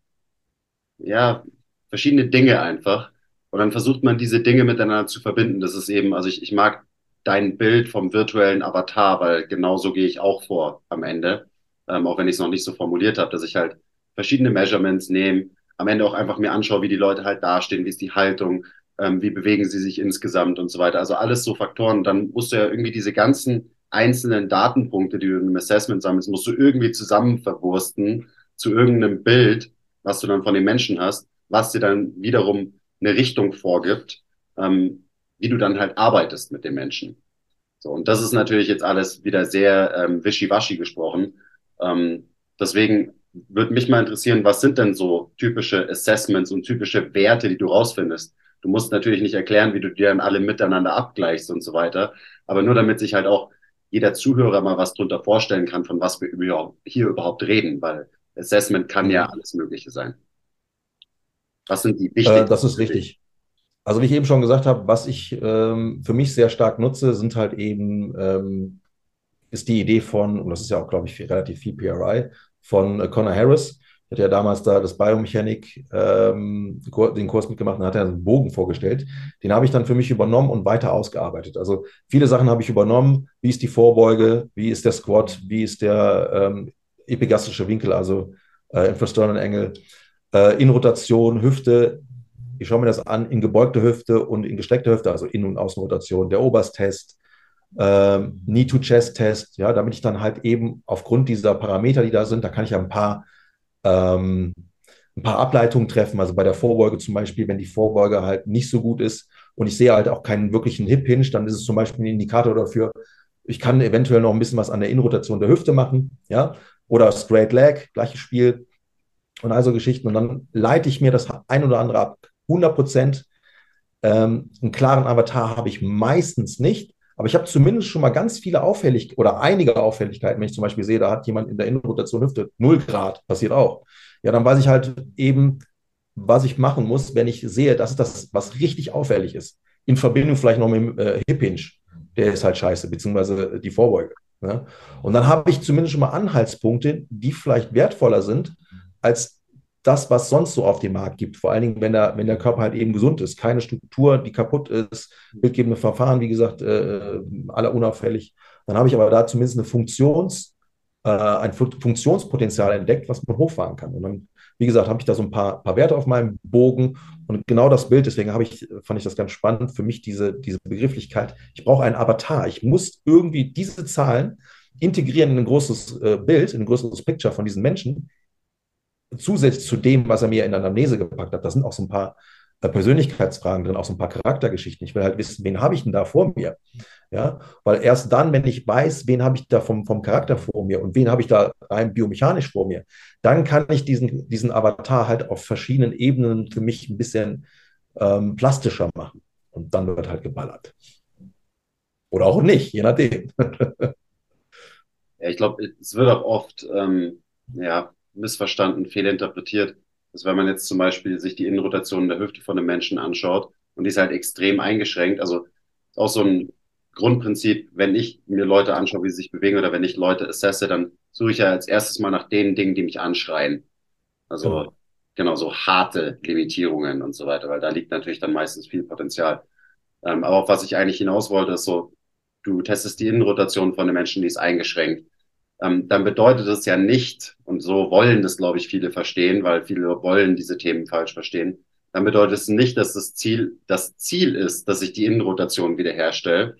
ja, verschiedene Dinge einfach. Und dann versucht man diese Dinge miteinander zu verbinden. Das ist eben, also ich, ich mag dein Bild vom virtuellen Avatar, weil genau so gehe ich auch vor am Ende. Ähm, auch wenn ich es noch nicht so formuliert habe, dass ich halt verschiedene Measurements nehme, am Ende auch einfach mir anschaue, wie die Leute halt dastehen, wie ist die Haltung, ähm, wie bewegen sie sich insgesamt und so weiter. Also alles so Faktoren. Dann musst du ja irgendwie diese ganzen einzelnen Datenpunkte, die du im Assessment sammelst, musst du irgendwie zusammen verwursten zu irgendeinem Bild, was du dann von den Menschen hast was dir dann wiederum eine Richtung vorgibt, ähm, wie du dann halt arbeitest mit den Menschen. So, und das ist natürlich jetzt alles wieder sehr ähm, wischiwaschi gesprochen. Ähm, deswegen würde mich mal interessieren, was sind denn so typische Assessments und typische Werte, die du rausfindest? Du musst natürlich nicht erklären, wie du die dann alle miteinander abgleichst und so weiter, aber nur damit sich halt auch jeder Zuhörer mal was drunter vorstellen kann, von was wir hier überhaupt reden, weil Assessment kann ja mhm. alles Mögliche sein. Was sind die wichtigsten? Äh, das ist richtig. Also wie ich eben schon gesagt habe, was ich ähm, für mich sehr stark nutze, sind halt eben, ähm, ist die Idee von, und das ist ja auch, glaube ich, relativ viel PRI, von äh, Connor Harris. Der hat ja damals da das Biomechanik, ähm, den Kurs mitgemacht und hat ja einen Bogen vorgestellt. Den habe ich dann für mich übernommen und weiter ausgearbeitet. Also viele Sachen habe ich übernommen. Wie ist die Vorbeuge? Wie ist der Squat? Wie ist der ähm, epigastrische Winkel, also äh, Infrasternal Angle? Äh, in Rotation, Hüfte, ich schaue mir das an, in gebeugte Hüfte und in gestreckte Hüfte, also In- und Außenrotation, der Oberst-Test, ähm, Knee-to-Chest-Test, ja, damit ich dann halt eben aufgrund dieser Parameter, die da sind, da kann ich ja ein paar, ähm, ein paar Ableitungen treffen. Also bei der Vorbeuge zum Beispiel, wenn die Vorbeuge halt nicht so gut ist und ich sehe halt auch keinen wirklichen Hip-Hinge, dann ist es zum Beispiel ein Indikator dafür, ich kann eventuell noch ein bisschen was an der Innenrotation der Hüfte machen, ja, oder Straight Leg, gleiches Spiel und also Geschichten. Und dann leite ich mir das ein oder andere ab. 100 Prozent. Ähm, einen klaren Avatar habe ich meistens nicht, aber ich habe zumindest schon mal ganz viele Auffälligkeiten oder einige Auffälligkeiten, wenn ich zum Beispiel sehe, da hat jemand in der Innenrotation Hüfte 0 Grad, passiert auch. Ja, dann weiß ich halt eben, was ich machen muss, wenn ich sehe, das ist das, was richtig auffällig ist. In Verbindung vielleicht noch mit dem äh, Hip Hinge, der ist halt scheiße, beziehungsweise die Vorbeuge. Ja? Und dann habe ich zumindest schon mal Anhaltspunkte, die vielleicht wertvoller sind, als das, was sonst so auf dem Markt gibt. Vor allen Dingen, wenn der, wenn der Körper halt eben gesund ist. Keine Struktur, die kaputt ist, bildgebende Verfahren, wie gesagt, äh, alle unauffällig. Dann habe ich aber da zumindest eine Funktions, äh, ein Funktionspotenzial entdeckt, was man hochfahren kann. Und dann, wie gesagt, habe ich da so ein paar, paar Werte auf meinem Bogen und genau das Bild. Deswegen habe ich, fand ich das ganz spannend für mich, diese, diese Begrifflichkeit. Ich brauche einen Avatar. Ich muss irgendwie diese Zahlen integrieren in ein großes äh, Bild, in ein größeres Picture von diesen Menschen, zusätzlich zu dem, was er mir in Anamnese gepackt hat, da sind auch so ein paar äh, Persönlichkeitsfragen drin, auch so ein paar Charaktergeschichten. Ich will halt wissen, wen habe ich denn da vor mir? Ja, weil erst dann, wenn ich weiß, wen habe ich da vom, vom Charakter vor mir und wen habe ich da rein biomechanisch vor mir, dann kann ich diesen, diesen Avatar halt auf verschiedenen Ebenen für mich ein bisschen ähm, plastischer machen. Und dann wird halt geballert. Oder auch nicht, je nachdem. ja, ich glaube, es wird auch oft ähm, ja, missverstanden, fehlinterpretiert. Also wenn man jetzt zum Beispiel sich die Innenrotation der Hüfte von einem Menschen anschaut und die ist halt extrem eingeschränkt, also auch so ein Grundprinzip, wenn ich mir Leute anschaue, wie sie sich bewegen oder wenn ich Leute assesse, dann suche ich ja als erstes mal nach den Dingen, die mich anschreien. Also genau, genau so harte Limitierungen und so weiter, weil da liegt natürlich dann meistens viel Potenzial. Ähm, aber auf was ich eigentlich hinaus wollte, ist so, du testest die Innenrotation von den Menschen, die ist eingeschränkt. Ähm, dann bedeutet es ja nicht, und so wollen das, glaube ich, viele verstehen, weil viele wollen diese Themen falsch verstehen, dann bedeutet es nicht, dass das Ziel, das Ziel ist, dass ich die Innenrotation wiederherstelle.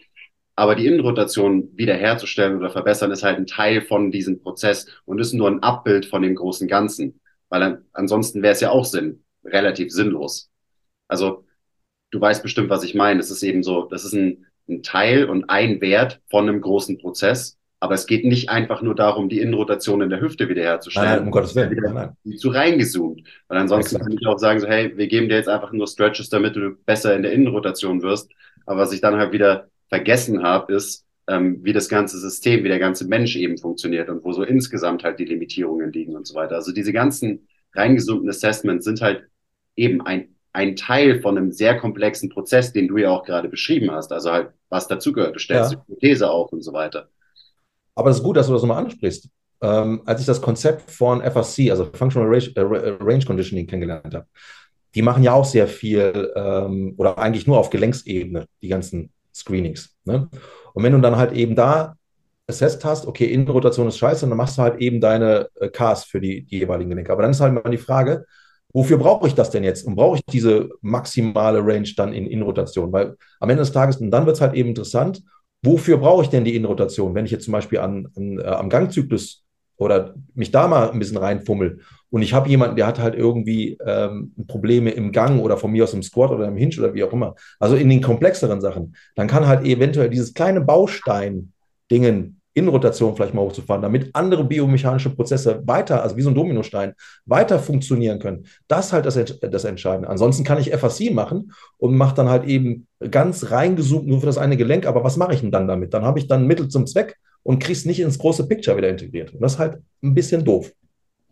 Aber die Innenrotation wiederherzustellen oder verbessern ist halt ein Teil von diesem Prozess und ist nur ein Abbild von dem großen Ganzen. Weil an, ansonsten wäre es ja auch Sinn, relativ sinnlos. Also du weißt bestimmt, was ich meine. Es ist eben so, das ist ein, ein Teil und ein Wert von einem großen Prozess. Aber es geht nicht einfach nur darum, die Innenrotation in der Hüfte wiederherzustellen. Nein, nein, um Gottes Willen. Nein, nein. Zu reingezoomt. Weil ansonsten Exakt. kann ich auch sagen, so, hey, wir geben dir jetzt einfach nur Stretches, damit du besser in der Innenrotation wirst. Aber was ich dann halt wieder vergessen habe, ist, ähm, wie das ganze System, wie der ganze Mensch eben funktioniert und wo so insgesamt halt die Limitierungen liegen und so weiter. Also diese ganzen reingesummten Assessments sind halt eben ein ein Teil von einem sehr komplexen Prozess, den du ja auch gerade beschrieben hast. Also halt, was dazugehört. Du stellst ja. die Hypothese auf und so weiter. Aber es ist gut, dass du das nochmal ansprichst. Ähm, als ich das Konzept von FRC, also Functional Range, äh, Range Conditioning, kennengelernt habe, die machen ja auch sehr viel ähm, oder eigentlich nur auf Gelenksebene, die ganzen Screenings. Ne? Und wenn du dann halt eben da assessed hast, okay, Innenrotation ist scheiße, dann machst du halt eben deine äh, Cars für die, die jeweiligen Gelenke. Aber dann ist halt mal die Frage, wofür brauche ich das denn jetzt? Und brauche ich diese maximale Range dann in Innenrotation? Weil am Ende des Tages, und dann wird es halt eben interessant, wofür brauche ich denn die Innenrotation? Wenn ich jetzt zum Beispiel an, an äh, am Gangzyklus oder mich da mal ein bisschen reinfummel und ich habe jemanden, der hat halt irgendwie ähm, Probleme im Gang oder von mir aus im Squat oder im Hinge oder wie auch immer, also in den komplexeren Sachen, dann kann halt eventuell dieses kleine Baustein-Dingen in Rotation vielleicht mal hochzufahren, damit andere biomechanische Prozesse weiter, also wie so ein Dominostein, weiter funktionieren können. Das ist halt das, das Entscheidende. Ansonsten kann ich FAC machen und mache dann halt eben ganz reingezoomt nur für das eine Gelenk. Aber was mache ich denn dann damit? Dann habe ich dann Mittel zum Zweck und kriege es nicht ins große Picture wieder integriert. Und das ist halt ein bisschen doof.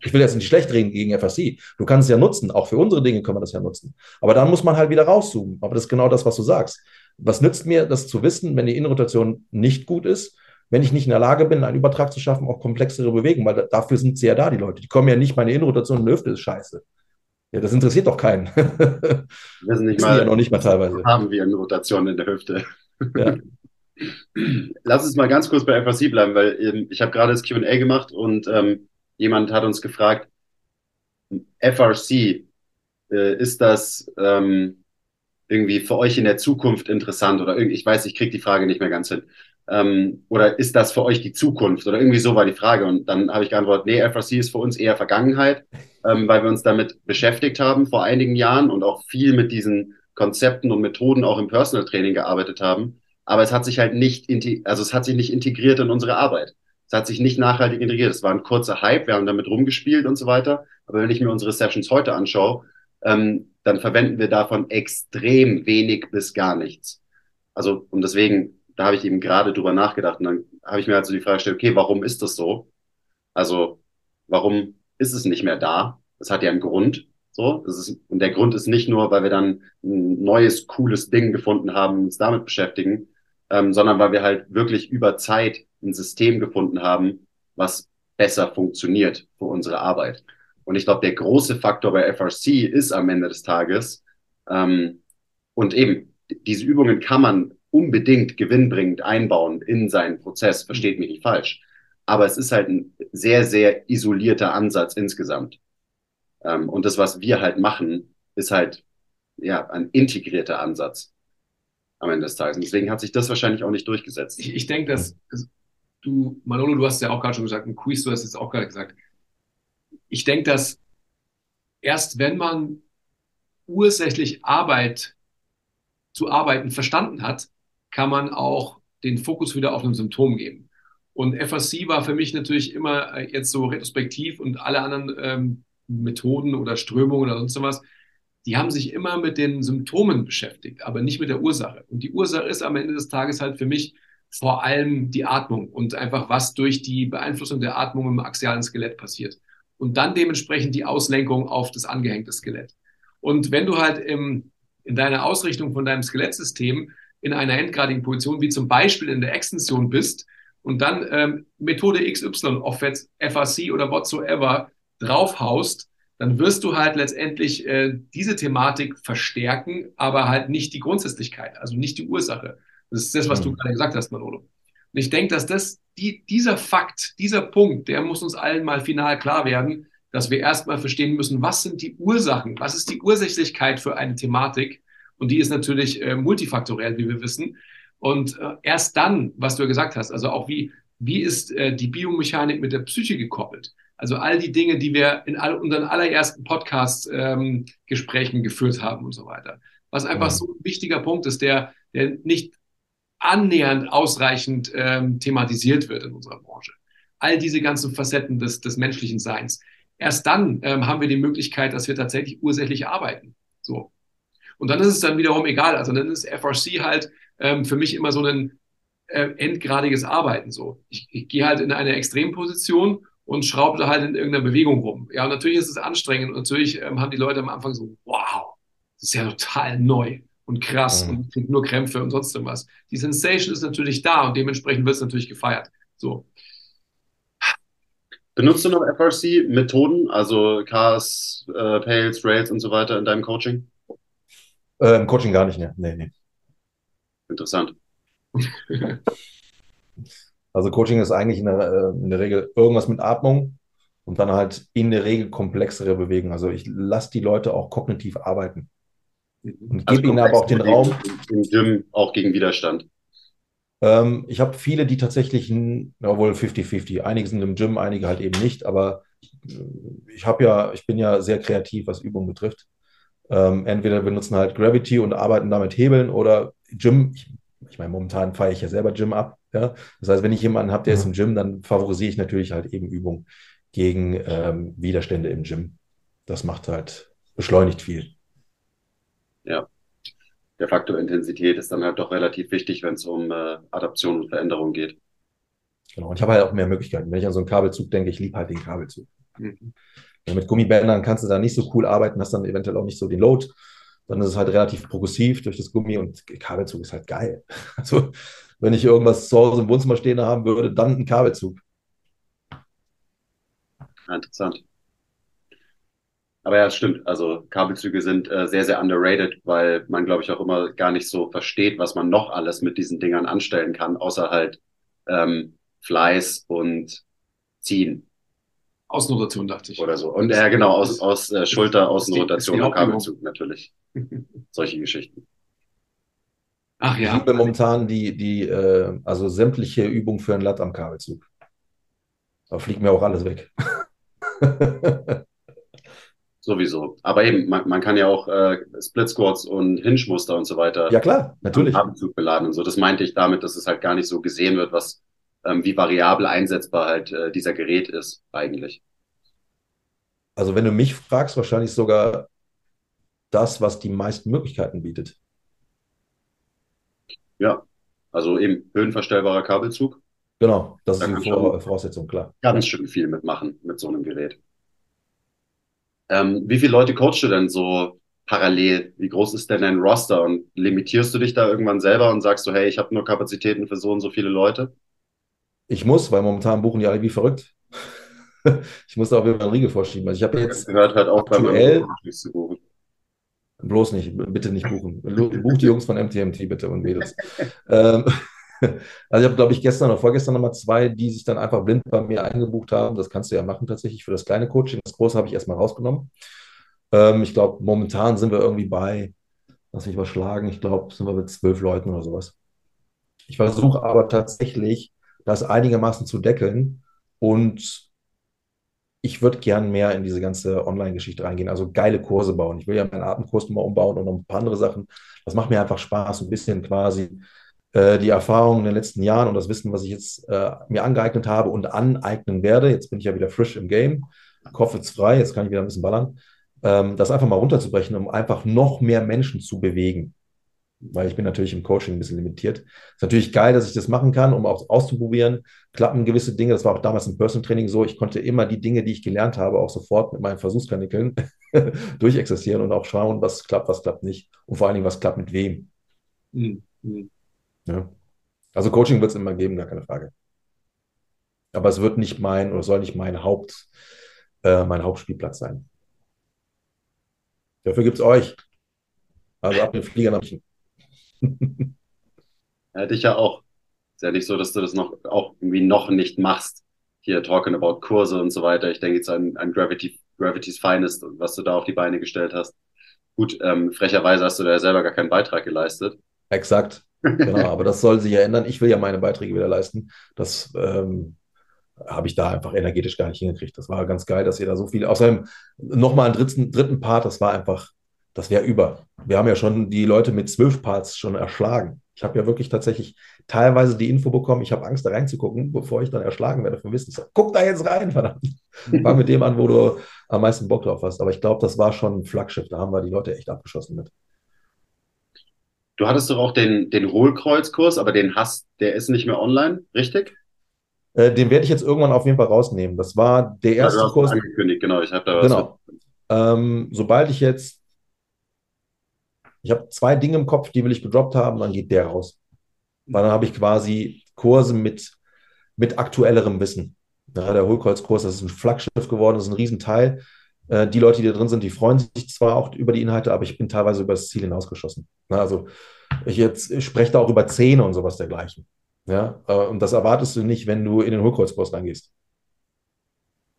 Ich will jetzt nicht schlecht reden gegen FAC. Du kannst es ja nutzen. Auch für unsere Dinge können wir das ja nutzen. Aber dann muss man halt wieder rauszoomen. Aber das ist genau das, was du sagst. Was nützt mir das zu wissen, wenn die Innenrotation nicht gut ist? Wenn ich nicht in der Lage bin, einen Übertrag zu schaffen, auch komplexere Bewegungen, weil dafür sind sie ja da, die Leute. Die kommen ja nicht, meine Innenrotation in der Hüfte ist scheiße. Ja, das interessiert doch keinen. Wissen nicht mal, ja noch nicht mal teilweise. Haben wir eine Rotation in der Hüfte. Ja. Lass uns mal ganz kurz bei FRC bleiben, weil ähm, ich habe gerade das Q&A gemacht und ähm, jemand hat uns gefragt, FRC, äh, ist das ähm, irgendwie für euch in der Zukunft interessant oder irgendwie, ich weiß, ich kriege die Frage nicht mehr ganz hin. Ähm, oder ist das für euch die Zukunft? Oder irgendwie so war die Frage. Und dann habe ich geantwortet, nee, FRC ist für uns eher Vergangenheit, ähm, weil wir uns damit beschäftigt haben vor einigen Jahren und auch viel mit diesen Konzepten und Methoden auch im Personal Training gearbeitet haben. Aber es hat sich halt nicht, also es hat sich nicht integriert in unsere Arbeit. Es hat sich nicht nachhaltig integriert. Es war ein kurzer Hype, wir haben damit rumgespielt und so weiter. Aber wenn ich mir unsere Sessions heute anschaue, ähm, dann verwenden wir davon extrem wenig bis gar nichts. Also, und deswegen da habe ich eben gerade drüber nachgedacht und dann habe ich mir also die Frage gestellt, okay, warum ist das so? Also, warum ist es nicht mehr da? Das hat ja einen Grund. So, das ist, und der Grund ist nicht nur, weil wir dann ein neues, cooles Ding gefunden haben, uns damit beschäftigen, ähm, sondern weil wir halt wirklich über Zeit ein System gefunden haben, was besser funktioniert für unsere Arbeit. Und ich glaube, der große Faktor bei FRC ist am Ende des Tages, ähm, und eben, diese Übungen kann man unbedingt gewinnbringend einbauen in seinen Prozess, versteht mich nicht falsch. Aber es ist halt ein sehr, sehr isolierter Ansatz insgesamt. Ähm, und das, was wir halt machen, ist halt ja ein integrierter Ansatz am Ende des Tages. Und deswegen hat sich das wahrscheinlich auch nicht durchgesetzt. Ich, ich denke, dass du, Manolo, du hast ja auch gerade schon gesagt, ein Quiz, du hast jetzt auch gerade gesagt. Ich denke, dass erst wenn man ursächlich Arbeit zu arbeiten verstanden hat, kann man auch den Fokus wieder auf ein Symptom geben. Und FAC war für mich natürlich immer äh, jetzt so retrospektiv und alle anderen ähm, Methoden oder Strömungen oder sonst was, die haben sich immer mit den Symptomen beschäftigt, aber nicht mit der Ursache. Und die Ursache ist am Ende des Tages halt für mich vor allem die Atmung und einfach was durch die Beeinflussung der Atmung im axialen Skelett passiert. und dann dementsprechend die Auslenkung auf das angehängte Skelett. Und wenn du halt im, in deiner Ausrichtung von deinem Skelettsystem in einer endgradigen Position, wie zum Beispiel in der Extension bist, und dann ähm, Methode XY, jetzt FAC oder whatsoever, draufhaust, dann wirst du halt letztendlich äh, diese Thematik verstärken, aber halt nicht die Grundsätzlichkeit, also nicht die Ursache. Das ist das, was mhm. du gerade gesagt hast, Manolo. Und ich denke, dass das, die, dieser Fakt, dieser Punkt, der muss uns allen mal final klar werden, dass wir erstmal verstehen müssen, was sind die Ursachen, was ist die Ursächlichkeit für eine Thematik. Und die ist natürlich äh, multifaktoriell, wie wir wissen. Und äh, erst dann, was du ja gesagt hast, also auch wie, wie ist äh, die Biomechanik mit der Psyche gekoppelt? Also all die Dinge, die wir in all, unseren allerersten Podcast-Gesprächen ähm, geführt haben und so weiter. Was einfach mhm. so ein wichtiger Punkt ist, der, der nicht annähernd ausreichend ähm, thematisiert wird in unserer Branche. All diese ganzen Facetten des, des menschlichen Seins. Erst dann ähm, haben wir die Möglichkeit, dass wir tatsächlich ursächlich arbeiten. So. Und dann ist es dann wiederum egal. Also dann ist FRC halt ähm, für mich immer so ein äh, endgradiges Arbeiten. So, ich, ich gehe halt in eine Extremposition und schraube da halt in irgendeiner Bewegung rum. Ja, und natürlich ist es anstrengend und natürlich ähm, haben die Leute am Anfang so, wow, das ist ja total neu und krass mhm. und kriegt nur Krämpfe und sonst irgendwas. Die Sensation ist natürlich da und dementsprechend wird es natürlich gefeiert. So. Benutzt du noch FRC-Methoden, also Cars, äh, Pales, Rails und so weiter in deinem Coaching? Äh, Im Coaching gar nicht, ne? Nee, nee. Interessant. Also Coaching ist eigentlich in der, äh, in der Regel irgendwas mit Atmung und dann halt in der Regel komplexere Bewegungen. Also ich lasse die Leute auch kognitiv arbeiten. Und also gebe ihnen aber auch den Raum. Im Gym auch gegen Widerstand. Ähm, ich habe viele, die tatsächlich, ja wohl 50-50. Einige sind im Gym, einige halt eben nicht. Aber ich habe ja, ich bin ja sehr kreativ, was Übungen betrifft. Ähm, entweder benutzen halt Gravity und arbeiten damit Hebeln oder Gym. Ich, ich meine, momentan feiere ich ja selber Gym ab. Ja? Das heißt, wenn ich jemanden habe, der ist im Gym, dann favorisiere ich natürlich halt eben Übungen gegen ähm, Widerstände im Gym. Das macht halt, beschleunigt viel. Ja. Der Faktor Intensität ist dann halt doch relativ wichtig, wenn es um äh, Adaption und Veränderung geht. Genau, und ich habe halt auch mehr Möglichkeiten. Wenn ich an so einen Kabelzug denke, ich liebe halt den Kabelzug. Mhm. Mit Gummibändern kannst du da nicht so cool arbeiten, hast dann eventuell auch nicht so den Load. Dann ist es halt relativ progressiv durch das Gummi und Kabelzug ist halt geil. Also, wenn ich irgendwas zu Hause im Wohnzimmer stehen haben würde, dann ein Kabelzug. interessant. Aber ja, stimmt. Also Kabelzüge sind äh, sehr, sehr underrated, weil man, glaube ich, auch immer gar nicht so versteht, was man noch alles mit diesen Dingern anstellen kann, außer halt ähm, Fleiß und Ziehen. Außenrotation, dachte ich. Oder so. Und ja, äh, genau, aus, aus äh, Schulter, Außenrotation und Kabelzug natürlich. Solche Geschichten. Ach ja. Ich liebe momentan die, die äh, also sämtliche Übungen für ein Latt am Kabelzug. Da fliegt mir auch alles weg. Sowieso. Aber eben, man, man kann ja auch äh, Split Squats und Hinge-Muster und so weiter. Ja, klar, natürlich. Am Kabelzug beladen und so. Das meinte ich damit, dass es halt gar nicht so gesehen wird, was ähm, wie variabel einsetzbar halt äh, dieser Gerät ist eigentlich. Also wenn du mich fragst, wahrscheinlich sogar das, was die meisten Möglichkeiten bietet. Ja, also eben höhenverstellbarer Kabelzug. Genau, das da ist die Vor Voraussetzung, klar. Ganz schön viel mitmachen mit so einem Gerät. Ähm, wie viele Leute coachst du denn so parallel? Wie groß ist denn dein Roster? Und limitierst du dich da irgendwann selber und sagst du, hey, ich habe nur Kapazitäten für so und so viele Leute? Ich muss, weil momentan buchen die alle wie verrückt. ich muss da auch wieder einen Riegel vorschieben. Also ich habe jetzt gehört halt auch aktuell, buchen. Bloß nicht, bitte nicht buchen. Buch die Jungs von MTMT bitte und Mädels. ähm, also ich habe, glaube ich, gestern oder vorgestern nochmal zwei, die sich dann einfach blind bei mir eingebucht haben. Das kannst du ja machen tatsächlich für das kleine Coaching. Das große habe ich erstmal rausgenommen. Ähm, ich glaube, momentan sind wir irgendwie bei, lass mich überschlagen, ich glaube, sind wir mit zwölf Leuten oder sowas. Ich versuche aber tatsächlich das einigermaßen zu deckeln. Und ich würde gern mehr in diese ganze Online-Geschichte reingehen, also geile Kurse bauen. Ich will ja meinen Atemkurs nochmal umbauen und noch ein paar andere Sachen. Das macht mir einfach Spaß, ein bisschen quasi äh, die Erfahrungen in den letzten Jahren und das Wissen, was ich jetzt äh, mir angeeignet habe und aneignen werde. Jetzt bin ich ja wieder frisch im Game, Kopf ist frei, jetzt kann ich wieder ein bisschen ballern. Ähm, das einfach mal runterzubrechen, um einfach noch mehr Menschen zu bewegen. Weil ich bin natürlich im Coaching ein bisschen limitiert. Ist natürlich geil, dass ich das machen kann, um auch auszuprobieren. Klappen gewisse Dinge. Das war auch damals im Personal Training so. Ich konnte immer die Dinge, die ich gelernt habe, auch sofort mit meinen Versuchskanickeln durchexerzieren und auch schauen, was klappt, was klappt nicht. Und vor allen Dingen, was klappt mit wem. Mhm. Ja. Also Coaching wird es immer geben, gar keine Frage. Aber es wird nicht mein oder soll nicht mein Haupt, äh, mein Hauptspielplatz sein. Dafür gibt es euch. Also ab den Fliegern nach Hätte ich ja auch. Ist ja nicht so, dass du das noch auch irgendwie noch nicht machst. Hier talking about Kurse und so weiter. Ich denke jetzt an, an Gravity, Gravity's Finest und was du da auf die Beine gestellt hast. Gut, ähm, frecherweise hast du da ja selber gar keinen Beitrag geleistet. Exakt. Genau, aber das soll sich ja ändern. Ich will ja meine Beiträge wieder leisten. Das ähm, habe ich da einfach energetisch gar nicht hingekriegt. Das war ganz geil, dass ihr da so viel, außerdem nochmal einen dritten, dritten Part, das war einfach das wäre über. Wir haben ja schon die Leute mit zwölf Parts schon erschlagen. Ich habe ja wirklich tatsächlich teilweise die Info bekommen, ich habe Angst, da reinzugucken, bevor ich dann erschlagen werde vom Wissen. Guck da jetzt rein, verdammt. Fang mit dem an, wo du am meisten Bock drauf hast. Aber ich glaube, das war schon ein Flaggschiff. Da haben wir die Leute echt abgeschossen mit. Du hattest doch auch den, den Hohlkreuzkurs, aber den hast, der ist nicht mehr online, richtig? Äh, den werde ich jetzt irgendwann auf jeden Fall rausnehmen. Das war der erste also Kurs. Angekündigt, genau. Ich habe da was. Genau. Ähm, sobald ich jetzt ich habe zwei Dinge im Kopf, die will ich gedroppt haben, dann geht der raus. Weil dann habe ich quasi Kurse mit, mit aktuellerem Wissen. Ja, der Hohlkreuzkurs, das ist ein Flaggschiff geworden, das ist ein Riesenteil. Äh, die Leute, die da drin sind, die freuen sich zwar auch über die Inhalte, aber ich bin teilweise über das Ziel hinausgeschossen. Ja, also ich jetzt ich spreche da auch über Zähne und sowas dergleichen. Ja, äh, und das erwartest du nicht, wenn du in den Hohlkreuzkurs reingehst.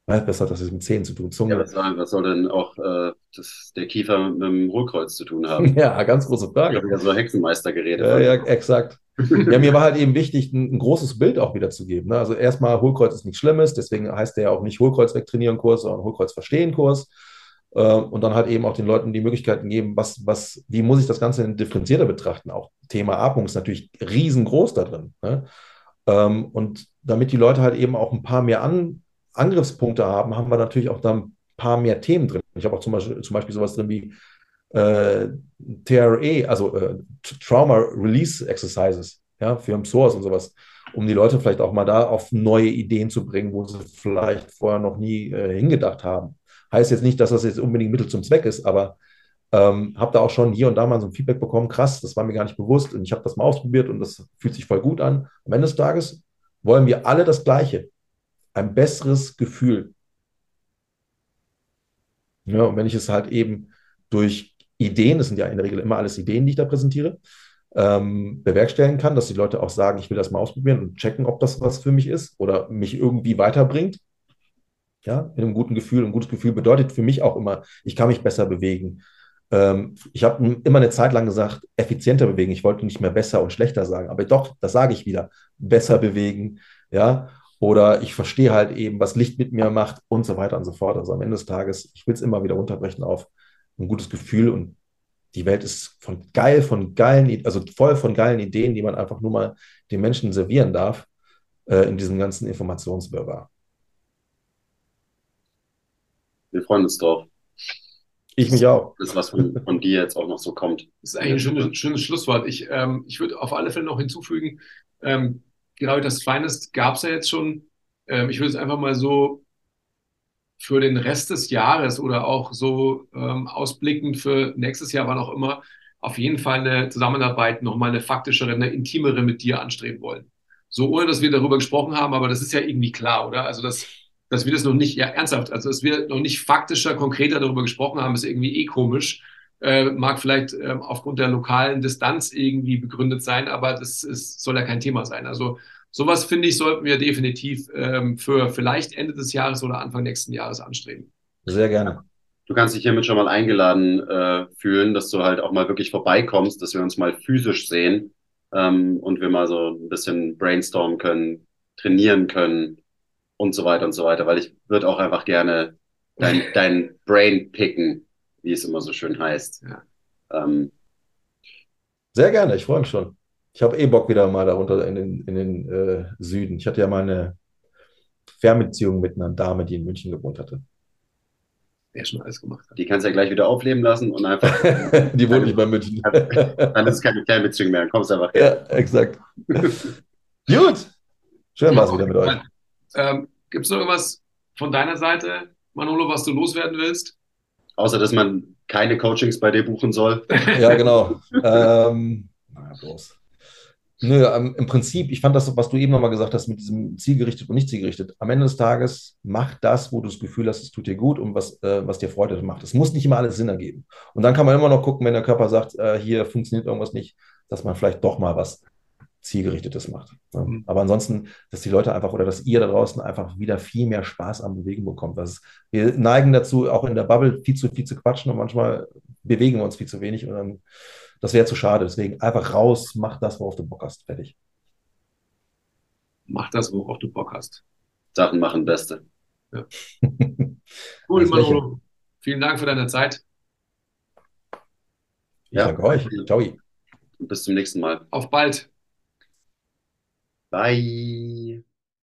Was hat das mit Zähnen zu tun? Zunge. Ja, was soll, was soll denn auch äh, das, der Kiefer mit dem Hohlkreuz zu tun haben? Ja, ganz große Frage. Ich habe ja so Hexenmeister geredet. Ja, ja, exakt. ja, mir war halt eben wichtig, ein, ein großes Bild auch wieder zu geben. Ne? Also erstmal, Hohlkreuz ist nichts Schlimmes, deswegen heißt der ja auch nicht Hohlkreuz wegtrainieren Kurs, sondern Hohlkreuz verstehen Kurs. Äh, und dann halt eben auch den Leuten die Möglichkeiten geben, was, was, wie muss ich das Ganze differenzierter betrachten? Auch Thema Atmung ist natürlich riesengroß da drin. Ne? Ähm, und damit die Leute halt eben auch ein paar mehr an, Angriffspunkte haben, haben wir natürlich auch da ein paar mehr Themen drin. Ich habe auch zum Beispiel, zum Beispiel sowas drin wie äh, TRE, also äh, Trauma Release Exercises, ja, für MSORs und sowas, um die Leute vielleicht auch mal da auf neue Ideen zu bringen, wo sie vielleicht vorher noch nie äh, hingedacht haben. Heißt jetzt nicht, dass das jetzt unbedingt Mittel zum Zweck ist, aber ähm, habe da auch schon hier und da mal so ein Feedback bekommen, krass, das war mir gar nicht bewusst und ich habe das mal ausprobiert und das fühlt sich voll gut an. Am Ende des Tages wollen wir alle das Gleiche ein besseres Gefühl. Ja, und wenn ich es halt eben durch Ideen, das sind ja in der Regel immer alles Ideen, die ich da präsentiere, ähm, bewerkstelligen kann, dass die Leute auch sagen, ich will das mal ausprobieren und checken, ob das was für mich ist oder mich irgendwie weiterbringt. Ja, mit einem guten Gefühl. Ein gutes Gefühl bedeutet für mich auch immer, ich kann mich besser bewegen. Ähm, ich habe immer eine Zeit lang gesagt, effizienter bewegen. Ich wollte nicht mehr besser und schlechter sagen, aber doch, das sage ich wieder, besser bewegen. Ja, oder ich verstehe halt eben, was Licht mit mir macht und so weiter und so fort. Also am Ende des Tages, ich will es immer wieder runterbrechen auf ein gutes Gefühl und die Welt ist von geil, von geilen, also voll von geilen Ideen, die man einfach nur mal den Menschen servieren darf äh, in diesem ganzen Informationswirrwarr. Wir freuen uns drauf. Ich mich auch. Das, was von, von dir jetzt auch noch so kommt. Das ist eigentlich ein schönes, schönes Schlusswort. Ich, ähm, ich würde auf alle Fälle noch hinzufügen, ähm, genau das Finest gab es ja jetzt schon. Ähm, ich würde es einfach mal so für den Rest des Jahres oder auch so ähm, ausblickend für nächstes Jahr, wann auch immer, auf jeden Fall eine Zusammenarbeit, nochmal eine faktischere, eine intimere mit dir anstreben wollen. So, ohne dass wir darüber gesprochen haben, aber das ist ja irgendwie klar, oder? Also, dass, dass wir das noch nicht, ja, ernsthaft, also, dass wir noch nicht faktischer, konkreter darüber gesprochen haben, ist irgendwie eh komisch äh, mag vielleicht äh, aufgrund der lokalen Distanz irgendwie begründet sein, aber das ist, soll ja kein Thema sein. Also sowas finde ich, sollten wir definitiv ähm, für vielleicht Ende des Jahres oder Anfang nächsten Jahres anstreben. Sehr gerne. Du kannst dich hiermit schon mal eingeladen äh, fühlen, dass du halt auch mal wirklich vorbeikommst, dass wir uns mal physisch sehen ähm, und wir mal so ein bisschen brainstormen können, trainieren können und so weiter und so weiter, weil ich würde auch einfach gerne dein, dein Brain picken, wie es immer so schön heißt. Ja. Ähm, Sehr gerne, ich freue mich schon. Ich habe eh Bock wieder mal darunter in den, in den äh, Süden. Ich hatte ja mal eine Fernbeziehung mit einer Dame, die in München gewohnt hatte. der schon alles gemacht hat. Die kannst du ja gleich wieder aufleben lassen und einfach, Die wohnt nicht bei München. dann ist es keine Fernbeziehung mehr, dann kommst du einfach her. Ja, exakt. Gut. Schön war es wieder mit euch. Ähm, Gibt es noch irgendwas von deiner Seite, Manolo, was du loswerden willst? Außer, dass man keine Coachings bei dir buchen soll. Ja, genau. ähm, na, bloß. Nö, ähm, im Prinzip, ich fand das, was du eben nochmal gesagt hast, mit diesem zielgerichtet und nicht zielgerichtet. Am Ende des Tages, mach das, wo du das Gefühl hast, es tut dir gut und was, äh, was dir Freude macht. Es muss nicht immer alles Sinn ergeben. Und dann kann man immer noch gucken, wenn der Körper sagt, äh, hier funktioniert irgendwas nicht, dass man vielleicht doch mal was zielgerichtetes macht. Ja. Mhm. Aber ansonsten, dass die Leute einfach oder dass ihr da draußen einfach wieder viel mehr Spaß am Bewegen bekommt. Das wir neigen dazu, auch in der Bubble viel zu viel zu quatschen und manchmal bewegen wir uns viel zu wenig und dann, das wäre zu schade. Deswegen einfach raus, mach das, worauf du Bock hast. Fertig. Mach das, worauf du Bock hast. Sachen machen Beste. Cool, Als Manolo. Vielen Dank für deine Zeit. Ich danke euch. Ciao. Bis zum nächsten Mal. Auf bald. Bye.